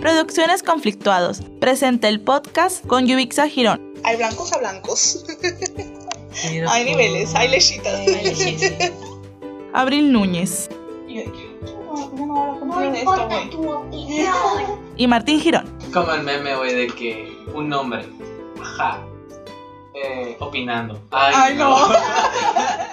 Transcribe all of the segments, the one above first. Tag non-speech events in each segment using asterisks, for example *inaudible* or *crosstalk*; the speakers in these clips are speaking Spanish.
Producciones Conflictuados. Presenta el podcast con Yubixa Girón. Hay blancos a blancos. hay niveles, hay lechitas. Abril Núñez Y Martín Girón. Como el meme, güey, de que un hombre, ajá, eh, opinando. Ay, Ay, no. *laughs*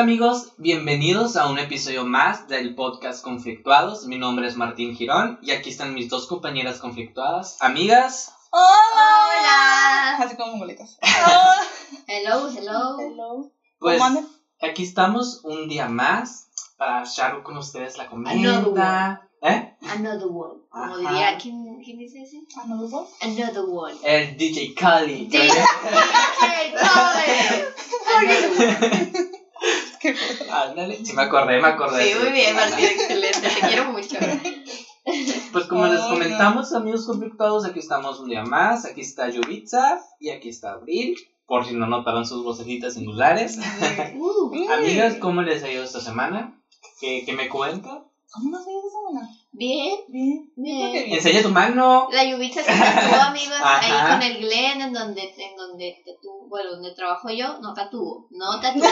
Hola amigos, bienvenidos a un episodio más del podcast Conflictuados. Mi nombre es Martín Girón y aquí están mis dos compañeras conflictuadas, amigas. Hola. Así como boletas. *laughs* Hello, hello. Hello. Pues ¿Cómo andan? aquí estamos un día más para echar con ustedes la Another comida. ¿Eh? Another one. Como diría, ¿quién, ¿quién dice ese? ¿no los dos? Another one. El DJ Kali. DJ. Ándale, sí me acordé, me acordé. Sí, muy bien, Martín, excelente. Te quiero mucho. *laughs* Pues como les comentamos, amigos conflictuados, aquí estamos un día más. Aquí está Yubitsa y aquí está Abril. Por si no notaron sus vocecitas singulares. Uh, *laughs* Amigas, ¿cómo les ha ido esta semana? ¿Qué, qué me cuenta? ¿Cómo no se esa semana? bien, Bien. Bien. bien. Enseña tu mano. La lluvia se tatuó, *laughs* amigos, ahí con el Glen, en donde, en donde tatuó, bueno, donde trabajo yo, no tatuó, no *laughs* tatuó.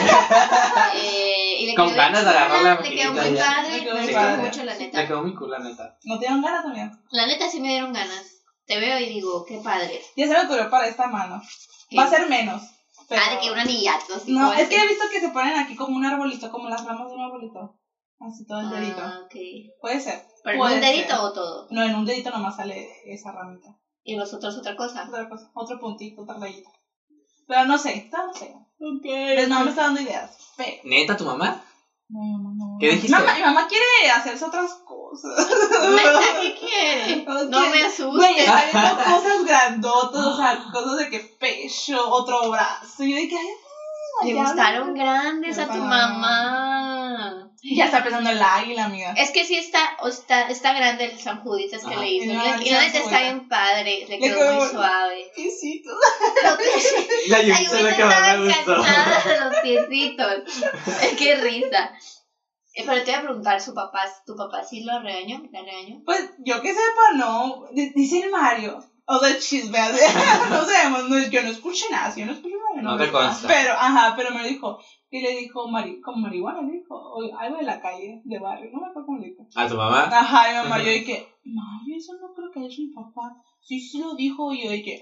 eh, y le Con ganas de agarrar la Le quedó muy ya. padre, Le me gustó mucho, la neta. quedó muy cool, la neta. ¿No te dieron ganas también? La neta sí me dieron ganas. Te veo y digo, qué padre. Ya se me ocurrió para esta mano. ¿Qué? Va a ser menos. Pero... Ah, de que un anillato, No, es que he visto que se ponen aquí como un arbolito, como las ramas de un arbolito. Así todo el dedito. Ah, ok. Puede ser. ¿Pero en un dedito ser. o todo? No, en un dedito nomás sale esa ramita. Y los otros otra cosa. Otra cosa, otro puntito, otra rayita. Pero no sé, no, no sé. Ok. Pues no me está dando ideas. Pero. ¿Neta tu mamá? No, no, no. ¿Qué dijiste? Mamá, mi mamá quiere hacerse otras cosas. Neta, ¿qué quiere? *laughs* No, me Güey, asustes. está viendo *laughs* cosas grandotas, o sea, cosas de que pecho, otro brazo. Y yo de que, ay, Le gustaron grandes a tu mamá. Ya está pensando el águila, amiga. Es que sí está, o está, está grande el San Juditas que le hizo. Y no, y está bien padre. Le Le quedó quedó muy suave. Piecitos. Los pies- La la que más estaba me gustó. cansada de los piecitos. Qué risa. Eh, Pero te iba a preguntar, ¿su papá, ¿tu papá sí lo regañó? ¿La regañó? Pues yo que sepa, no. D- Dice el Mario. O sea, chisme. *laughs* así. no sabemos, no, yo no escuché nada. Yo no escuché nada. No te me- consta. Pero, ajá, pero me dijo. Y le dijo, mari, como marihuana, le dijo. O algo de la calle, de barrio. No me acuerdo cómo le dijo. ¿A tu mamá? Ajá, y mamá, yo dije, Mario, eso no creo que haya sido mi papá. Sí, sí lo dijo. Y yo dije,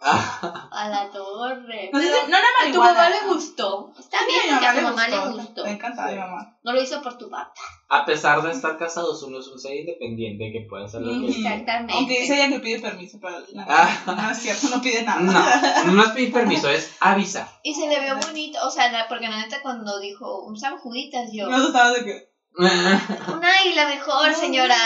A la torre. no sé si- no a tu mamá le gustó. Está Sí, bien, a mi que a tu mamá le le gustó. Me encanta mi mamá. No lo hizo por tu papá. A pesar de estar casados, uno es un ser independiente que puede hacer lo que Ujú. quiera. Exactamente. Aunque dice ella que pide permiso, pero la- Ah. *laughs* no es cierto, no pide nada. No, no es pedir permiso, es avisar. Y se le vio bonito, o sea, la- porque la neta cuando dijo un San Juditas, yo, No sabes de qué. *laughs* un águila mejor, señora.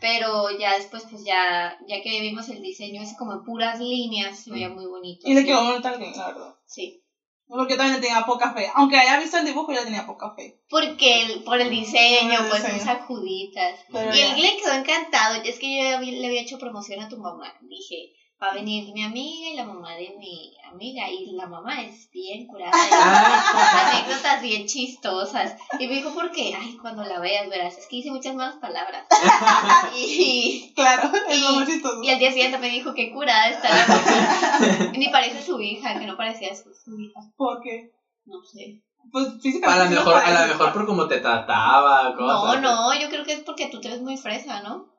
Pero ya después, pues ya, ya que vimos el diseño ese como en puras líneas, se veía muy bonito. Y le quedó bonito al la verdad. Sí. Porque yo también le tenía poca fe. Aunque haya visto el dibujo, yo le tenía poca fe. Porque el- por el diseño, Por el pues diseño. un San Juditas. Pero Y ya. el Glen quedó encantado. Es que yo le había hecho promoción a tu mamá. Dije, va a venir mi amiga y la mamá de mi amiga. Y la mamá es bien curada. Ah, *laughs* anécdotas bien chistosas. Y me dijo, ¿por qué? Ay, cuando la veas verás, es que hice muchas malas palabras. *laughs* y, Claro, es Y- lo más chistoso. y al día siguiente me dijo, qué curada está la mamá. *laughs* Ni parece su hija, que no parecía su, su hija. Porque, No sé. pues a físicamente. lo sí mejor, a lo mejor por cómo te trataba, No, no, yo creo que es porque tú te ves muy fresa, ¿no?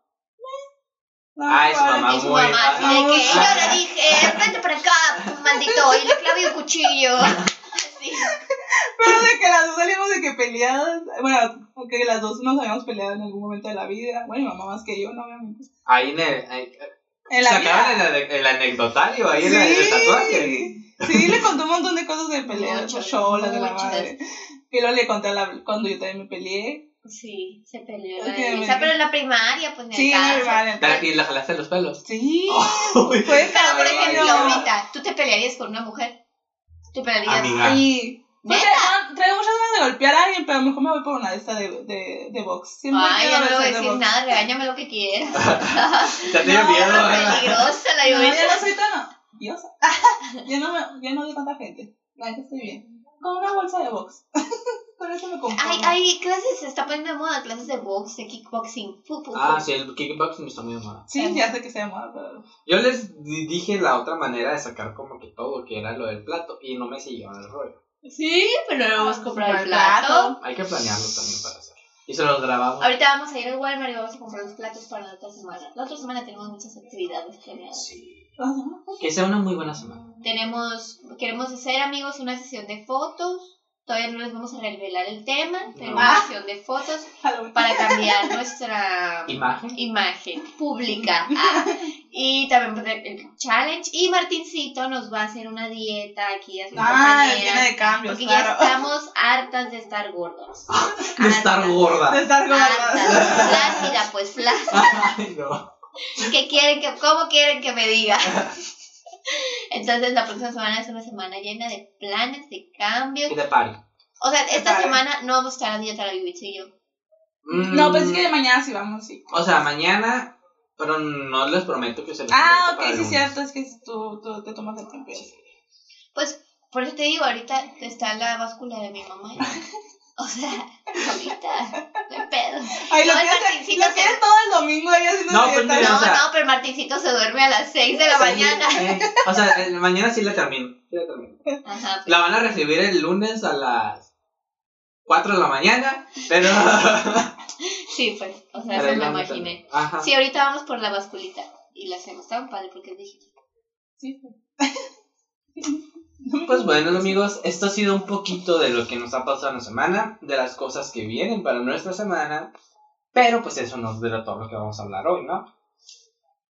Su probablemente. mamá Y su muy- mamá así de Ah, que, yo le dije, vente para acá, maldito, y le clavé un cuchillo. *laughs* Así. Pero de que las dos salimos de que peleadas. Bueno, que las dos nos habíamos peleado en algún momento de la vida. Bueno, mi mamá más que yo, no, obviamente. Ahí en el, ahí- En la vida. el, el anecdotario, ahí en el, el tatuaje. Sí, le conté un montón de cosas de peleas, Muchas, cholas de la madre. Y luego le conté a la, cuando yo también me peleé. Sí, se peleó la Elisa, pero en la primaria, pues Sí, la. Te- Y le jalaste los pelos. Sí, Uy. fue Pero, por ejemplo, cabrón. ahorita, ¿tú te pelearías con una mujer? ¿Te pelearías? Amiga. Sí. Pues, ¿Neta? traigo, traigo muchas ganas de golpear a alguien, pero mejor me voy por una de estas de, de, de box. Siempre Ay, ya no le voy a de decir nada, regáñame lo que quieras. *laughs* Ya tenía No, miedo. no. Peligrosa la No, lluvia. ya no soy tan odiosa. *laughs* ya no me, ya no odio tanta gente. La neta estoy bien. Con una bolsa de box. *laughs* con eso me conformo. Hay, hay clases, se está poniendo de moda, clases de box, de kickboxing. fu, fu, fu. Ah, sí, el kickboxing está muy de moda. Sí, ya sé que se llama, pero... Yo les di- dije la otra manera de sacar como que todo, que era lo del plato, y no me siguieron el rollo. Sí, pero no vamos a comprar el plato. Hay que planearlo también para hacer. Y se los grabamos. Ahorita vamos a ir al Walmart y vamos a comprar los platos para la otra semana. La otra semana tenemos muchas actividades planeadas. Sí. Ajá. Que sea una muy buena semana. Tenemos, queremos hacer, amigos, una sesión de fotos. Todavía no les vamos a revelar el tema, pero No. una sesión de fotos *laughs* para cambiar nuestra Imagen. imagen pública. *laughs* Ah, y también el challenge. Y Martincito nos va a hacer una dieta aquí a su Ah, de cambios, Porque ya claro. estamos hartas de estar gordos. *laughs* De estar Hartas. gorda. De estar gorda. Hartas. Flácida, pues flácida. Ay, no. ¿Qué quieren que, ¿Cómo quieren que me diga? Entonces la próxima semana es una semana llena de planes, de cambios. Y de party. O sea, esta Vale. semana no vamos a estar a dieta la Yubitsa y yo. Mm, No, pues es que mañana sí vamos, sí. O sea, mañana, pero no les prometo que se los Ah, ok, sí, lunes. cierto, es que tú, tú te tomas el tiempo. Pues por eso te digo, ahorita está la báscula de mi mamá. *laughs* *laughs* O sea, ahorita, no hay pedo. Ay, lo No, Martincito lo se- todo el domingo ahí haciendo No, pues, dieta. mira, No, o sea- no, pero Martincito se duerme a las 6 de la Sí, mañana. eh, o sea, el- mañana sí la termino. sí la termino. Ajá, pues, La van a recibir el lunes a las 4 de la mañana, pero... *laughs* sí, pues, o sea, eso me imaginé. Ajá. Sí, ahorita vamos por la basculita y la hacemos tan padre porque es digital. Sí. Pues *laughs* bueno amigos, esto ha sido un poquito de lo que nos ha pasado en la semana, de las cosas que vienen para nuestra semana, pero pues eso no es de todo lo que vamos a hablar hoy, ¿no?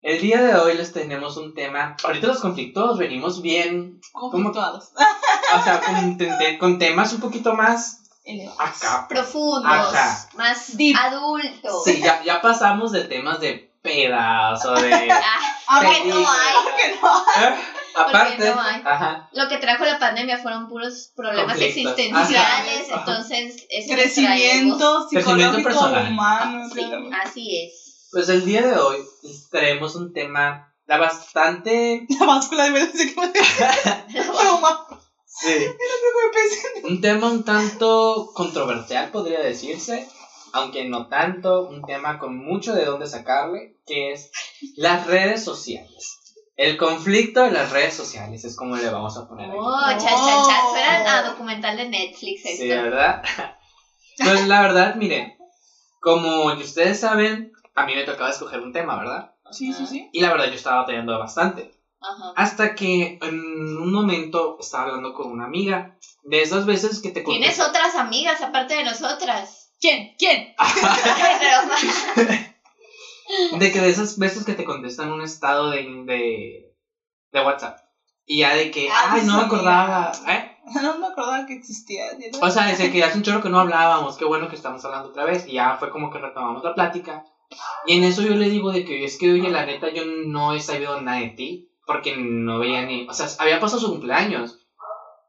El día de hoy les tenemos un tema, ahorita los conflictos venimos bien, Conflictuados. *laughs* o sea, con, con temas un poquito más acá. Profundos, Ajá. más Deep. adultos. Sí, ya, ya pasamos de temas de pedas o de... *laughs* Ah, Ahora porque no hay. *laughs* que no. ¿Eh? Aparte, no hay. ajá, Lo que trajo la pandemia fueron puros problemas Conflictos. existenciales, Ajá. entonces eso Crecimiento Crecimiento psicológico personal. humano. Sí, así es. pues el día de hoy traemos un tema la bastante... La báscula de verdad que me broma. Sí. Me pensé- Un tema un tanto controversial, podría decirse, aunque no tanto, un tema con mucho de dónde sacarle, que es las redes sociales. El conflicto de las redes sociales es como le vamos a poner aquí. Oh, cha, cha, cha. Suena a documental de Netflix esto. Sí, ¿verdad? *laughs* Pues la verdad, miren, como ustedes saben, a mí me tocaba escoger un tema, ¿verdad? Sí, sí, sí. Y la verdad yo estaba batallando bastante. Ajá. Hasta que en un momento estaba hablando con una amiga. De esas veces que te Tienes contesta- otras amigas aparte de nosotras. ¿Quién? ¿Quién? *laughs* *laughs* De que de esas veces que te contestan un estado de, de, de WhatsApp. Y ya de que, Ah, ay, no me sí, acordaba. amiga. ¿eh? *laughs* No me acordaba que existía. O sea, desde que hace un chorro que no hablábamos, qué bueno que estamos hablando otra vez. Y ya fue como que retomamos la plática. Y en eso yo le digo de que es que, oye, la neta, yo no he sabido nada de ti. Porque no veía ni. O sea, había pasado su cumpleaños.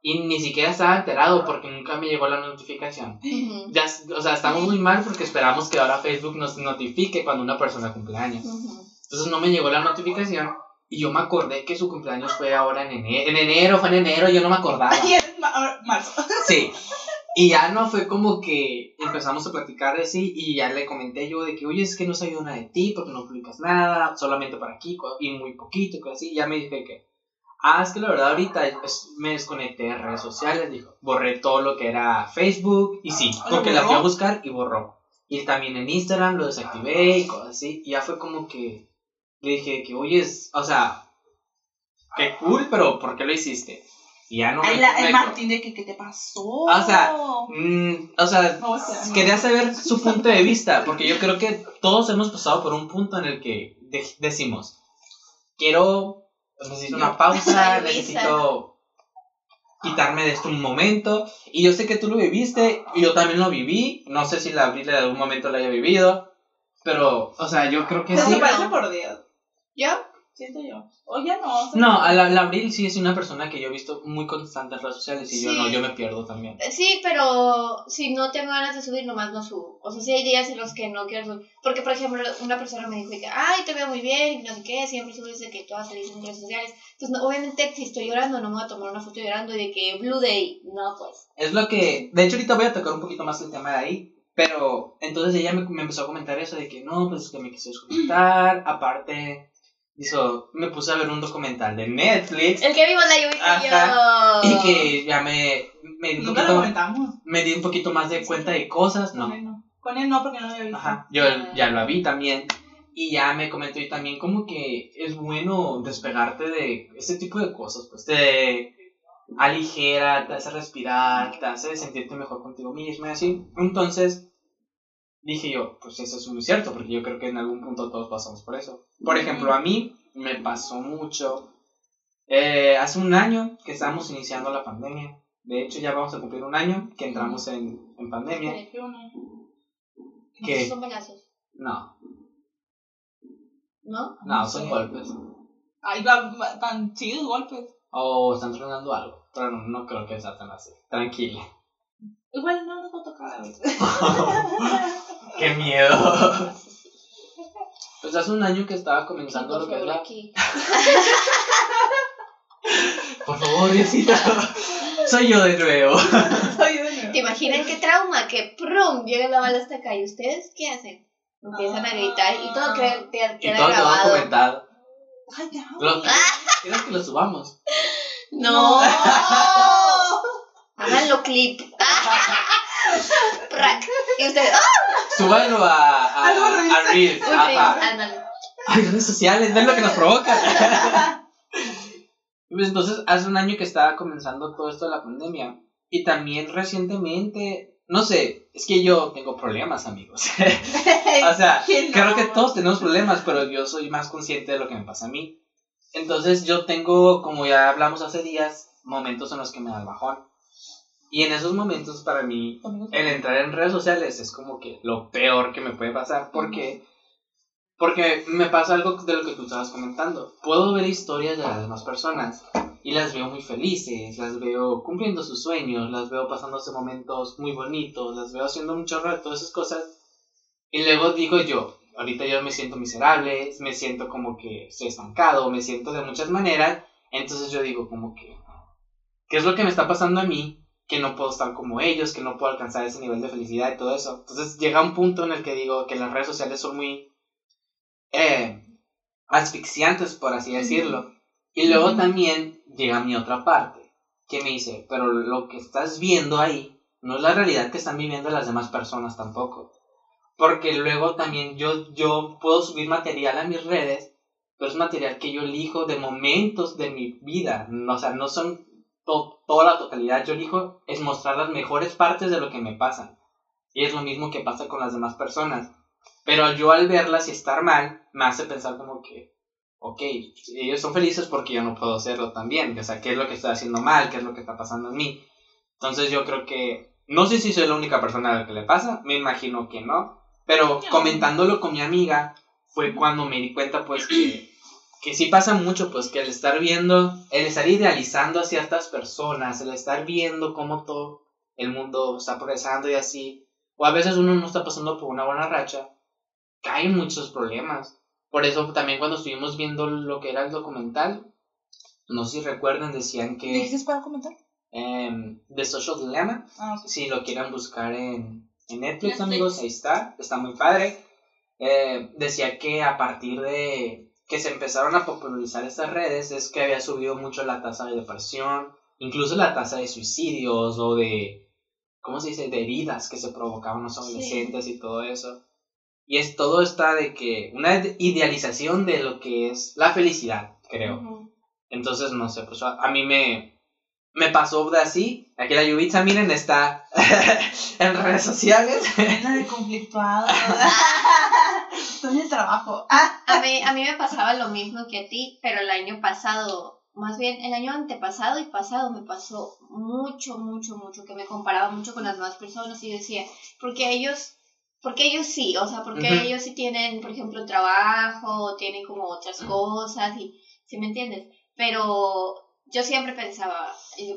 Y ni siquiera estaba enterado porque nunca me llegó la notificación. Ujú, Ya, o sea, estamos muy mal porque esperamos que ahora Facebook nos notifique cuando una persona cumpleaños. ujú. Entonces no me llegó la notificación y yo me acordé que su cumpleaños fue ahora en enero. En enero, fue en enero, yo no me acordaba. *laughs* Y es ma- marzo. *laughs* Sí. Y ya no fue como que empezamos a platicar así y ya le comenté yo de que, oye, es que no sabía nada de ti porque no publicas nada, solamente para aquí y muy poquito, cosas así. Y ya me dije que, ah, es que la verdad ahorita es- me desconecté de redes sociales, dijo. Borré todo lo que era Facebook y sí, ¿Lo porque la fui a buscar y borró. Y también en Instagram lo desactivé y cosas así. Y ya fue como que le dije que, oye, es, o sea, qué cool, pero ¿por qué lo hiciste? Y ya no Ay, me- la- me- el Martín de que, ¿qué te pasó? O sea, Mm, o sea, o sea, quería saber su punto de vista, porque yo creo que todos hemos pasado por un punto en el que de- decimos, quiero, necesito una pausa, *laughs* necesito quitarme de esto un momento, y yo sé que tú lo viviste, y yo también lo viví, no sé si la Abril en algún momento lo haya vivido, pero, o sea, yo creo que Se sí. parece por Dios. ¿Yo? Siento yo. O ya no. No, a la, la Abril sí es una persona que yo he visto muy constante en redes sociales y yo Sí. no, yo me pierdo también. Eh, Sí, pero si no tengo ganas de subir, nomás no subo. O sea, si hay días en los que no quiero subir. Porque, por ejemplo, una persona me dijo que, ay, te veo muy bien, no sé qué, siempre subes de que todas felices en redes sociales. Entonces, no, obviamente, si estoy llorando, no me voy a tomar una foto llorando y de que Blue Day, no, pues. Es lo que, de hecho ahorita voy a tocar un poquito más el tema de ahí, pero entonces ella me, me empezó a comentar eso de que no, pues que me quise desconectar, aparte, hizo, me puse a ver un documental de Netflix El que vimos la lluvia y yo. y que ya me, me, di un lo poquito, me di un poquito más de cuenta de cosas, Con no, él no. Con él no, porque no lo había visto. ajá, yo ya lo vi también. Y ya me comentó y también como que es bueno despegarte de ese tipo de cosas, pues te aligera, te hace respirar, te hace sentirte mejor contigo mismo y así. Entonces dije yo, pues eso es muy cierto, porque yo creo que en algún punto todos pasamos por eso. Por ejemplo, a mí me pasó mucho eh, hace un año que estábamos iniciando la pandemia. De hecho, ya vamos a cumplir un año que entramos en, en pandemia. ¿Qué? Son balazos, No, ¿no? no, No son sé. golpes. Ay, va- va- tan chidos golpes. O están tronando algo. Pero no, no creo que sea tan así. Tranquila. Igual no nos va a tocar a veces. *laughs* ¡Qué miedo! Pues hace un año que estaba comenzando lo que es la... aquí. Por favor, Diosito. Soy yo de nuevo. Soy de nuevo. ¿Te imaginan qué trauma? Que ¡prum! llega la bala hasta acá. ¿Y ustedes qué hacen? Empiezan a gritar y todo queda, queda- Y todo grabado. documentado. Ay, ya. Lo... ¿Quieres que lo subamos? No. Háganlo clip. *laughs* *laughs* Prac. Y ustedes, ¡ah! Súbanlo a, a, a Reels. Ándale. Ay, redes sociales, ven lo que nos provoca. *laughs* Pues entonces, hace un año que estaba comenzando todo esto de la pandemia. Y también recientemente, no sé, es que yo tengo problemas, amigos. *laughs* o sea, creo que todos tenemos problemas, pero yo soy más consciente de lo que me pasa a mí. Entonces, yo tengo, como ya hablamos hace días, momentos en los que me da el bajón. Y en esos momentos, para mí, el entrar en redes sociales es como que lo peor que me puede pasar. ¿Por qué? Porque me pasa algo de lo que tú estabas comentando. Puedo ver historias de las demás personas y las veo muy felices, las veo cumpliendo sus sueños, las veo pasándose momentos muy bonitos, las veo haciendo un chorro de todas esas cosas. Y luego digo yo, ahorita yo me siento miserable, me siento como que estoy estancado, me siento de muchas maneras. Entonces yo digo como que, ¿qué es lo que me está pasando a mí? Que no puedo estar como ellos, que no puedo alcanzar ese nivel de felicidad y todo eso. Entonces llega un punto en el que digo que las redes sociales son muy eh, asfixiantes, por así decirlo. Y luego también llega mi otra parte, que me dice, pero lo que estás viendo ahí no es la realidad que están viviendo las demás personas tampoco. Porque luego también yo, yo puedo subir material a mis redes, pero es material que yo elijo de momentos de mi vida. O sea, no son to- toda la totalidad. Yo elijo es mostrar las mejores partes de lo que me pasan. Y es lo mismo que pasa con las demás personas. Pero yo al verlas y estar mal, me hace pensar como que, ok, ellos son felices porque yo no puedo hacerlo también. O sea, ¿qué es lo que estoy haciendo mal? ¿Qué es lo que está pasando en mí? Entonces yo creo que, no sé si soy la única persona a la que le pasa, me imagino que no. Pero comentándolo con mi amiga, fue cuando me di cuenta pues que, que sí pasa mucho, pues que el estar viendo, el estar idealizando a ciertas personas, el estar viendo cómo todo el mundo está progresando y así, o a veces uno no está pasando por una buena racha, caen muchos problemas. Por eso también cuando estuvimos viendo lo que era el documental, no sé si recuerdan, decían que ¿Dices para comentar? em, The Social Dilemma, Ah, si lo quieren buscar en, en Netflix, Netflix. amigos, ahí está, está muy padre. Eh, decía que a partir de que se empezaron a popularizar estas redes es que había subido mucho la tasa de depresión, incluso la tasa de suicidios o de, ¿cómo se dice?, de heridas que se provocaban los adolescentes y todo eso. Y es todo está de que una idealización de lo que es la felicidad, creo. Entonces, no sé, pues a, mí me, me pasó de así. Aquí la Yubitsa, miren, está *laughs* en redes sociales. Llena de conflictuados. *laughs* Estoy en el trabajo. Ah, A mí, a mí me pasaba lo mismo que a ti, pero el año pasado, más bien el año antepasado y pasado me pasó mucho, mucho, mucho, que me comparaba mucho con las demás personas y decía, porque ellos Porque ellos sí, o sea, porque ellos sí tienen, por ejemplo, trabajo, tienen como otras cosas, y, ¿sí me entiendes? Pero yo siempre pensaba,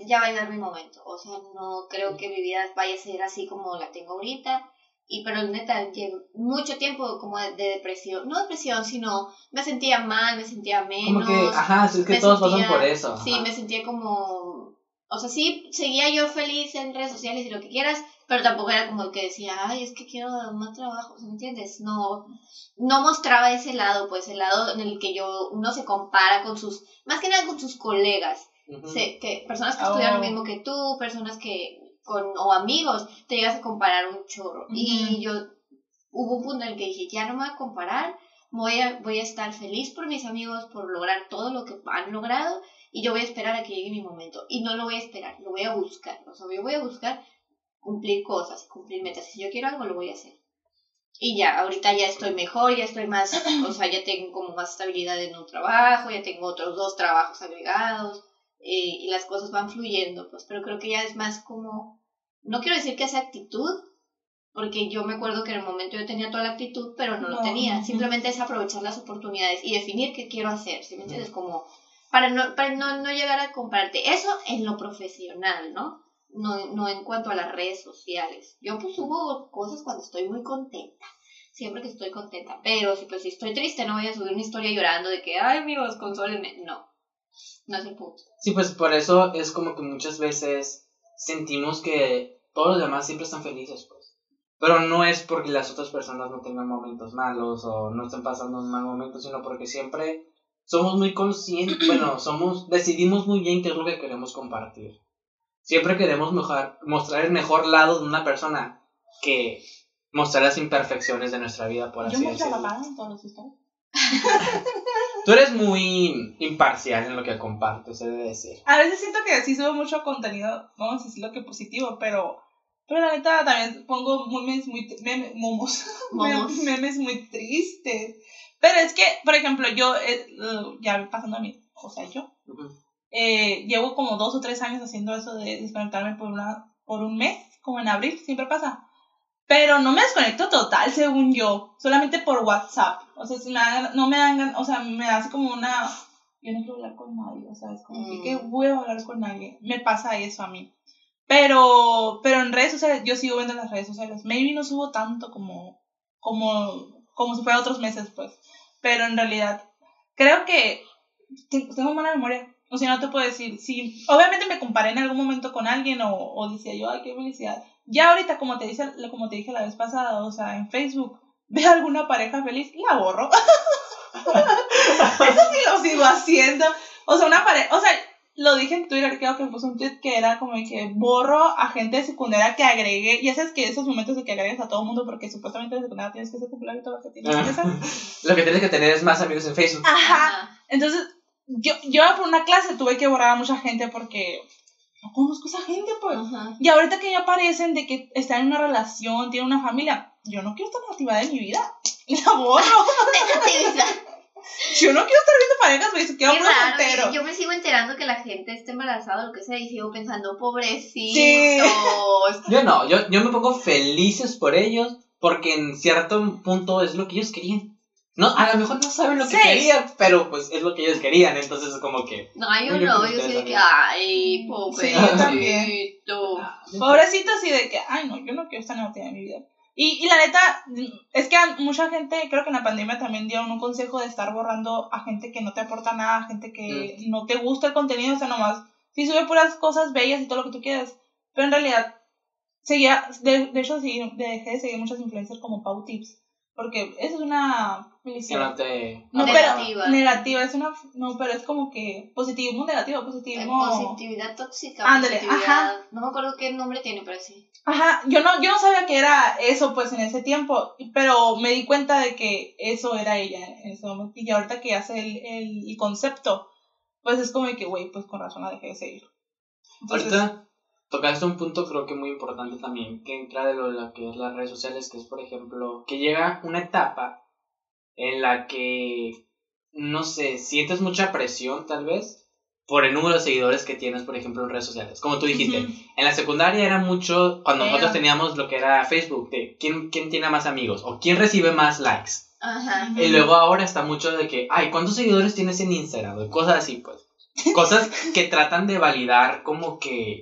ya va a llegar mi momento, o sea, no creo que mi vida vaya a ser así como la tengo ahorita, y pero neta, llevo mucho tiempo como de, de depresión, no depresión, sino me sentía mal, me sentía menos. Como que, ajá, es que todos pasan por eso. Sí, me sentía como. O sea, sí, seguía yo feliz en redes sociales y lo que quieras, pero tampoco era como que decía, ay, es que quiero más trabajo, ¿sí ¿me entiendes? No, no mostraba ese lado, pues el lado en el que yo, uno se compara con sus, más que nada con sus colegas, se- que, personas que Oh. estudian lo mismo que tú, personas que, con, o amigos, te llegas a comparar un chorro. Y yo, hubo un punto en el que dije, ya no me voy a comparar, voy a, voy a estar feliz por mis amigos, por lograr todo lo que han logrado, y yo voy a esperar a que llegue mi momento. Y no lo voy a esperar, lo voy a buscar. O sea, yo voy a buscar cumplir cosas, cumplir metas. Si yo quiero algo, lo voy a hacer. Y ya, ahorita ya estoy mejor, ya estoy más, o sea, ya tengo como más estabilidad en un trabajo, ya tengo otros dos trabajos agregados, eh, y las cosas van fluyendo, pues, pero creo que ya es más como, no quiero decir que es actitud, porque yo me acuerdo que en el momento yo tenía toda la actitud, pero no, lo tenía. Simplemente es aprovechar las oportunidades y definir qué quiero hacer, ¿sí me entiendes? Como para no, para no, no llegar a compararte. Eso en lo profesional, ¿no? No, no en cuanto a las redes sociales. Yo pues subo cosas cuando estoy muy contenta. Siempre que estoy contenta. Pero si pues si estoy triste no voy a subir una historia llorando de que, ay amigos, consólenme. No. No es el punto. Sí, pues por eso es como que muchas veces sentimos que todos los demás siempre están felices, pues. Pero no es porque las otras personas no tengan momentos malos o no estén pasando un mal momento, sino porque siempre somos muy conscientes, *clears throat* bueno, somos, decidimos muy bien qué es lo que queremos compartir. Siempre queremos mostrar el mejor lado de una persona que mostrar las imperfecciones de nuestra vida, por Yo así decirlo. en todos los. Tú eres muy imparcial en lo que compartes, he de decir. A veces siento que sí subo mucho contenido, vamos a decirlo que positivo, pero, pero la neta también pongo memes muy, meme- momos, *laughs* Momos. memes muy tristes. Pero es que, por ejemplo, yo, eh, uh, ya pasando a mí, o sea, yo, eh, llevo como dos o tres años haciendo eso de desconectarme por, una, por un mes, como en abril, siempre pasa. Pero no me desconecto total, según yo, solamente por WhatsApp. O sea, si me dan- no me dan, o sea, me hace como una... Yo no quiero hablar con nadie, o sea, es como que Mm. qué huevo hablar con nadie. Me pasa eso a mí. Pero, pero en redes sociales, yo sigo viendo las redes sociales. Maybe no subo tanto como, como, como si fuera otros meses, pues. Pero en realidad, creo que te- tengo mala memoria. O sea, no te puedo decir, sí, obviamente me comparé en algún momento con alguien o, o decía yo, ay, qué felicidad. Ya ahorita, como te, dice, como te dije la vez pasada, o sea, en Facebook, *laughs* veo alguna pareja feliz, la borro. *laughs* Eso sí lo sigo haciendo. O sea, una pareja, o sea, lo dije en Twitter, creo que puse un tweet que era como que borro a gente de secundaria que agregué. Ya sabes que esos momentos de que agregues a todo mundo porque supuestamente de secundaria tienes que ser popular y todo lo que tienes que ser. *laughs* Lo que tienes que tener es más amigos en Facebook. Ajá. Entonces, yo, yo por una clase tuve que borrar a mucha gente porque no conozco a esa gente, pues. Ajá. Y ahorita que ya aparecen de que están en una relación, tienen una familia, yo no quiero estar activada en mi vida. *laughs* La borro. *laughs* Yo no quiero estar viendo parejas, Qué puro raro, soltero. yo me sigo enterando que la gente está embarazada o lo que sea y sigo pensando, pobrecitos. Yo no, yo, yo me pongo felices por ellos porque en cierto punto es lo que ellos querían. No, a lo mejor no saben lo que querían, pero pues es lo que ellos querían, entonces es como que... No, hay Yo que yo sí de que, ay, Sí, yo también. pobrecito. Pobrecito así de que, ay no, yo no quiero estar negativa en mi vida. Y, y la neta, es que a mucha gente, creo que en la pandemia también dieron un consejo de estar borrando a gente que no te aporta nada, a gente que no te gusta el contenido, o sea, nomás, sí sube puras cosas bellas y todo lo que tú quieras, pero en realidad, seguía, de, de hecho, sí, dejé de seguir muchas influencers como Pau Tips, porque eso es una felicidad. no Negativa. pero negativa, es una, no, pero es como que positivismo negativo, Eh, positivismo. Positividad tóxica. Ándale, positividad- ajá. No me acuerdo qué nombre tiene, pero sí. Ajá, yo no, yo no sabía que era eso pues en ese tiempo, pero me di cuenta de que eso era ella en ese momento. Y ahorita que hace el, el, el concepto, pues es como de que, güey, pues con razón la dejé de seguir. Entonces, Ahorita tocaste un punto creo que muy importante también, que entra de lo de lo que es las redes sociales, que es por ejemplo, que llega una etapa en la que, no sé, sientes mucha presión tal vez por el número de seguidores que tienes, por ejemplo, en redes sociales. Como tú dijiste, en la secundaria era mucho, cuando nosotros teníamos lo que era Facebook, de quién, quién tiene más amigos o quién recibe más likes. Ajá. Y luego ahora está mucho de que, ay, ¿cuántos seguidores tienes en Instagram? O cosas así, pues. *laughs* Cosas que tratan de validar como que,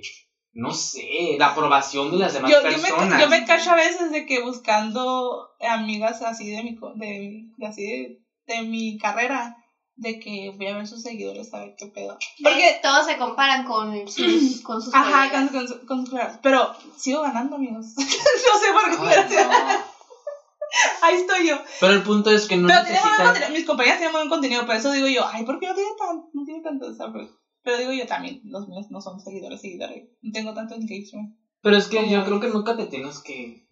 no sé, la aprobación de las demás Yo, yo, personas. me, yo me cacho a veces de que buscando amigas así de mi, co- de, de así de, de mi carrera, de que voy a ver sus seguidores a ver qué pedo. Porque todos se comparan con sus, *clears throat* con sus ajá, con, con, con sus. Pero sigo ganando, amigos. *laughs* no sé por qué. Ay, no. *laughs* Ahí estoy yo. Pero el punto es que no pero tiene buen necesitas... contenido. Mis compañeras tienen buen contenido, por eso digo yo, ay, ¿por qué no tiene tanto? No tiene tanto. O sea, pero, digo yo también, los míos no son seguidores, seguidores. No tengo tanto engagement. Pero es que ¿Cómo yo creo que nunca te tienes que...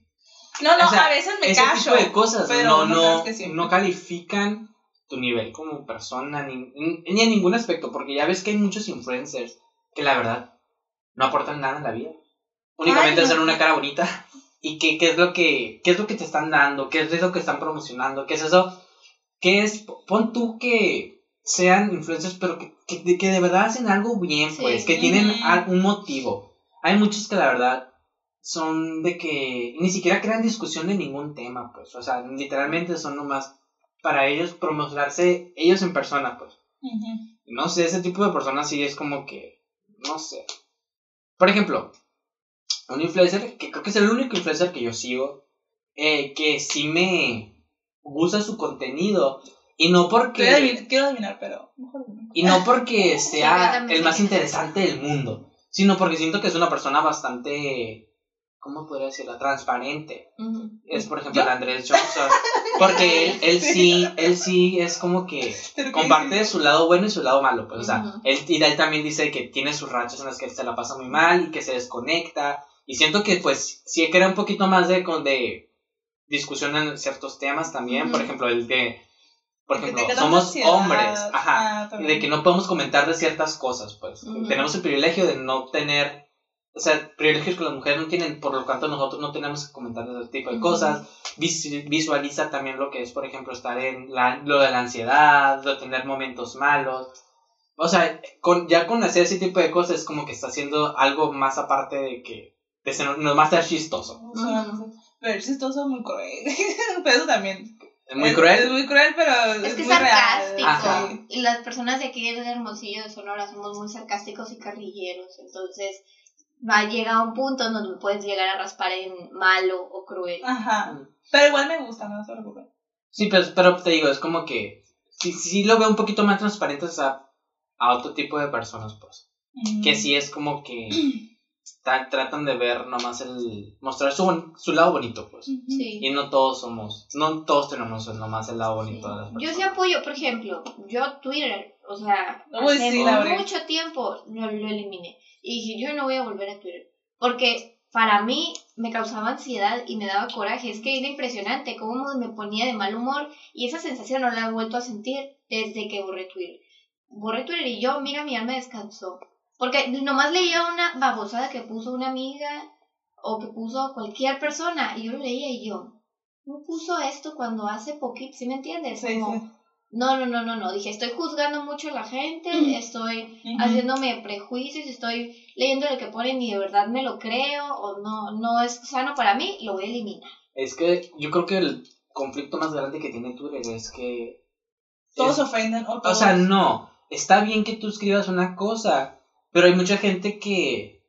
No, no, O sea, a veces me ese cacho. tipo de cosas pero no, no no, califican tu nivel como persona ni, ni en ningún aspecto, porque ya ves que hay muchos influencers que la verdad no aportan nada en la vida. Únicamente Ay, no. hacen una cara bonita. *laughs* ¿Y qué, qué es lo que qué es lo que te están dando? ¿Qué es lo que están promocionando? ¿Qué es eso? ¿Qué es? Pon tú que sean influencers, pero que, que, de- que de verdad hacen algo bien, Sí. pues, que tienen un motivo. Hay muchos que la verdad son de que ni siquiera crean discusión de ningún tema, pues. O sea, literalmente son nomás para ellos promocionarse ellos en persona, pues. No sé, ese tipo de personas sí es como que, no sé. Por ejemplo, un influencer, que creo que es el único influencer que yo sigo, eh, que sí me gusta su contenido. Y no Quiero porque, adivinar, quiero adivinar, pero mejor y no porque *laughs* sea el más interesante del mundo, sino porque siento que es una persona bastante, ¿cómo podría decirlo? Transparente Ujú. es por ejemplo ¿Yo? el Andrés Johnson porque *laughs* él, él sí él sí es como que comparte su lado bueno y su lado malo pues o sea Ujú. él y él también dice que tiene sus rachas en las que él se la pasa muy mal y que se desconecta y siento que pues sí crea un poquito más de con- de discusión en ciertos temas también por Ujú. ejemplo el de por ejemplo somos ansiedad. hombres ajá Ah, de que no podemos comentar de ciertas cosas, pues. Tenemos el privilegio de no tener, o sea, privilegios que las mujeres no tienen, por lo tanto nosotros no tenemos que comentar de ese tipo de cosas. Vis- visualiza también lo que es, por ejemplo, estar en la, lo de la ansiedad, de tener momentos malos. O sea, con, ya con hacer ese tipo de cosas es como que está haciendo algo más aparte de que, de ser, no más ser chistoso. Sea, Ujú. Pero es chistoso, muy cruel. *laughs* pero eso también. Es muy Es- cruel. Es muy cruel, pero Es es, que es muy real. sarcástico. Y las personas de aquí del Hermosillo de Sonora somos muy sarcásticos y carrilleros. Entonces, va a llegar a un punto donde me puedes llegar a raspar en malo o cruel. Ajá. Pero igual me gusta, no se preocupen. Sí, pues, pero te digo, es como que sí, sí lo veo un poquito más transparente sea, a otro tipo de personas, pues. Mm. Que sí es como que *clears throat* ta- tratan de ver nomás el... mostrar su, su lado bonito, pues. Sí. Y no todos somos, no todos tenemos nomás el lado bonito de las Yo personas. sí apoyo, por ejemplo, yo Twitter, o sea, hace sí, mucho tiempo lo, lo eliminé. Y dije, yo no voy a volver a Twitter. Porque para mí me causaba ansiedad y me daba coraje. Es que era impresionante cómo me ponía de mal humor. Y esa sensación no la he vuelto a sentir desde que borré Twitter. Borré Twitter y yo, mira, mi alma descansó. Porque nomás leía una babosada que puso una amiga o que puso cualquier persona. Y yo lo leía y yo, no puso esto cuando hace poquito, ¿sí me entiendes? Sí, Como, sí. no, no, no, no, no. Dije, estoy juzgando mucho a la gente, estoy haciéndome prejuicios, estoy leyendo lo que ponen y de verdad me lo creo o no, no es sano para mí, lo voy a eliminar. Es que yo creo que el conflicto más grande que tiene Twitter es que... Todos es- ofenden. O, o todos... sea, no, está bien que tú escribas una cosa, pero hay mucha gente que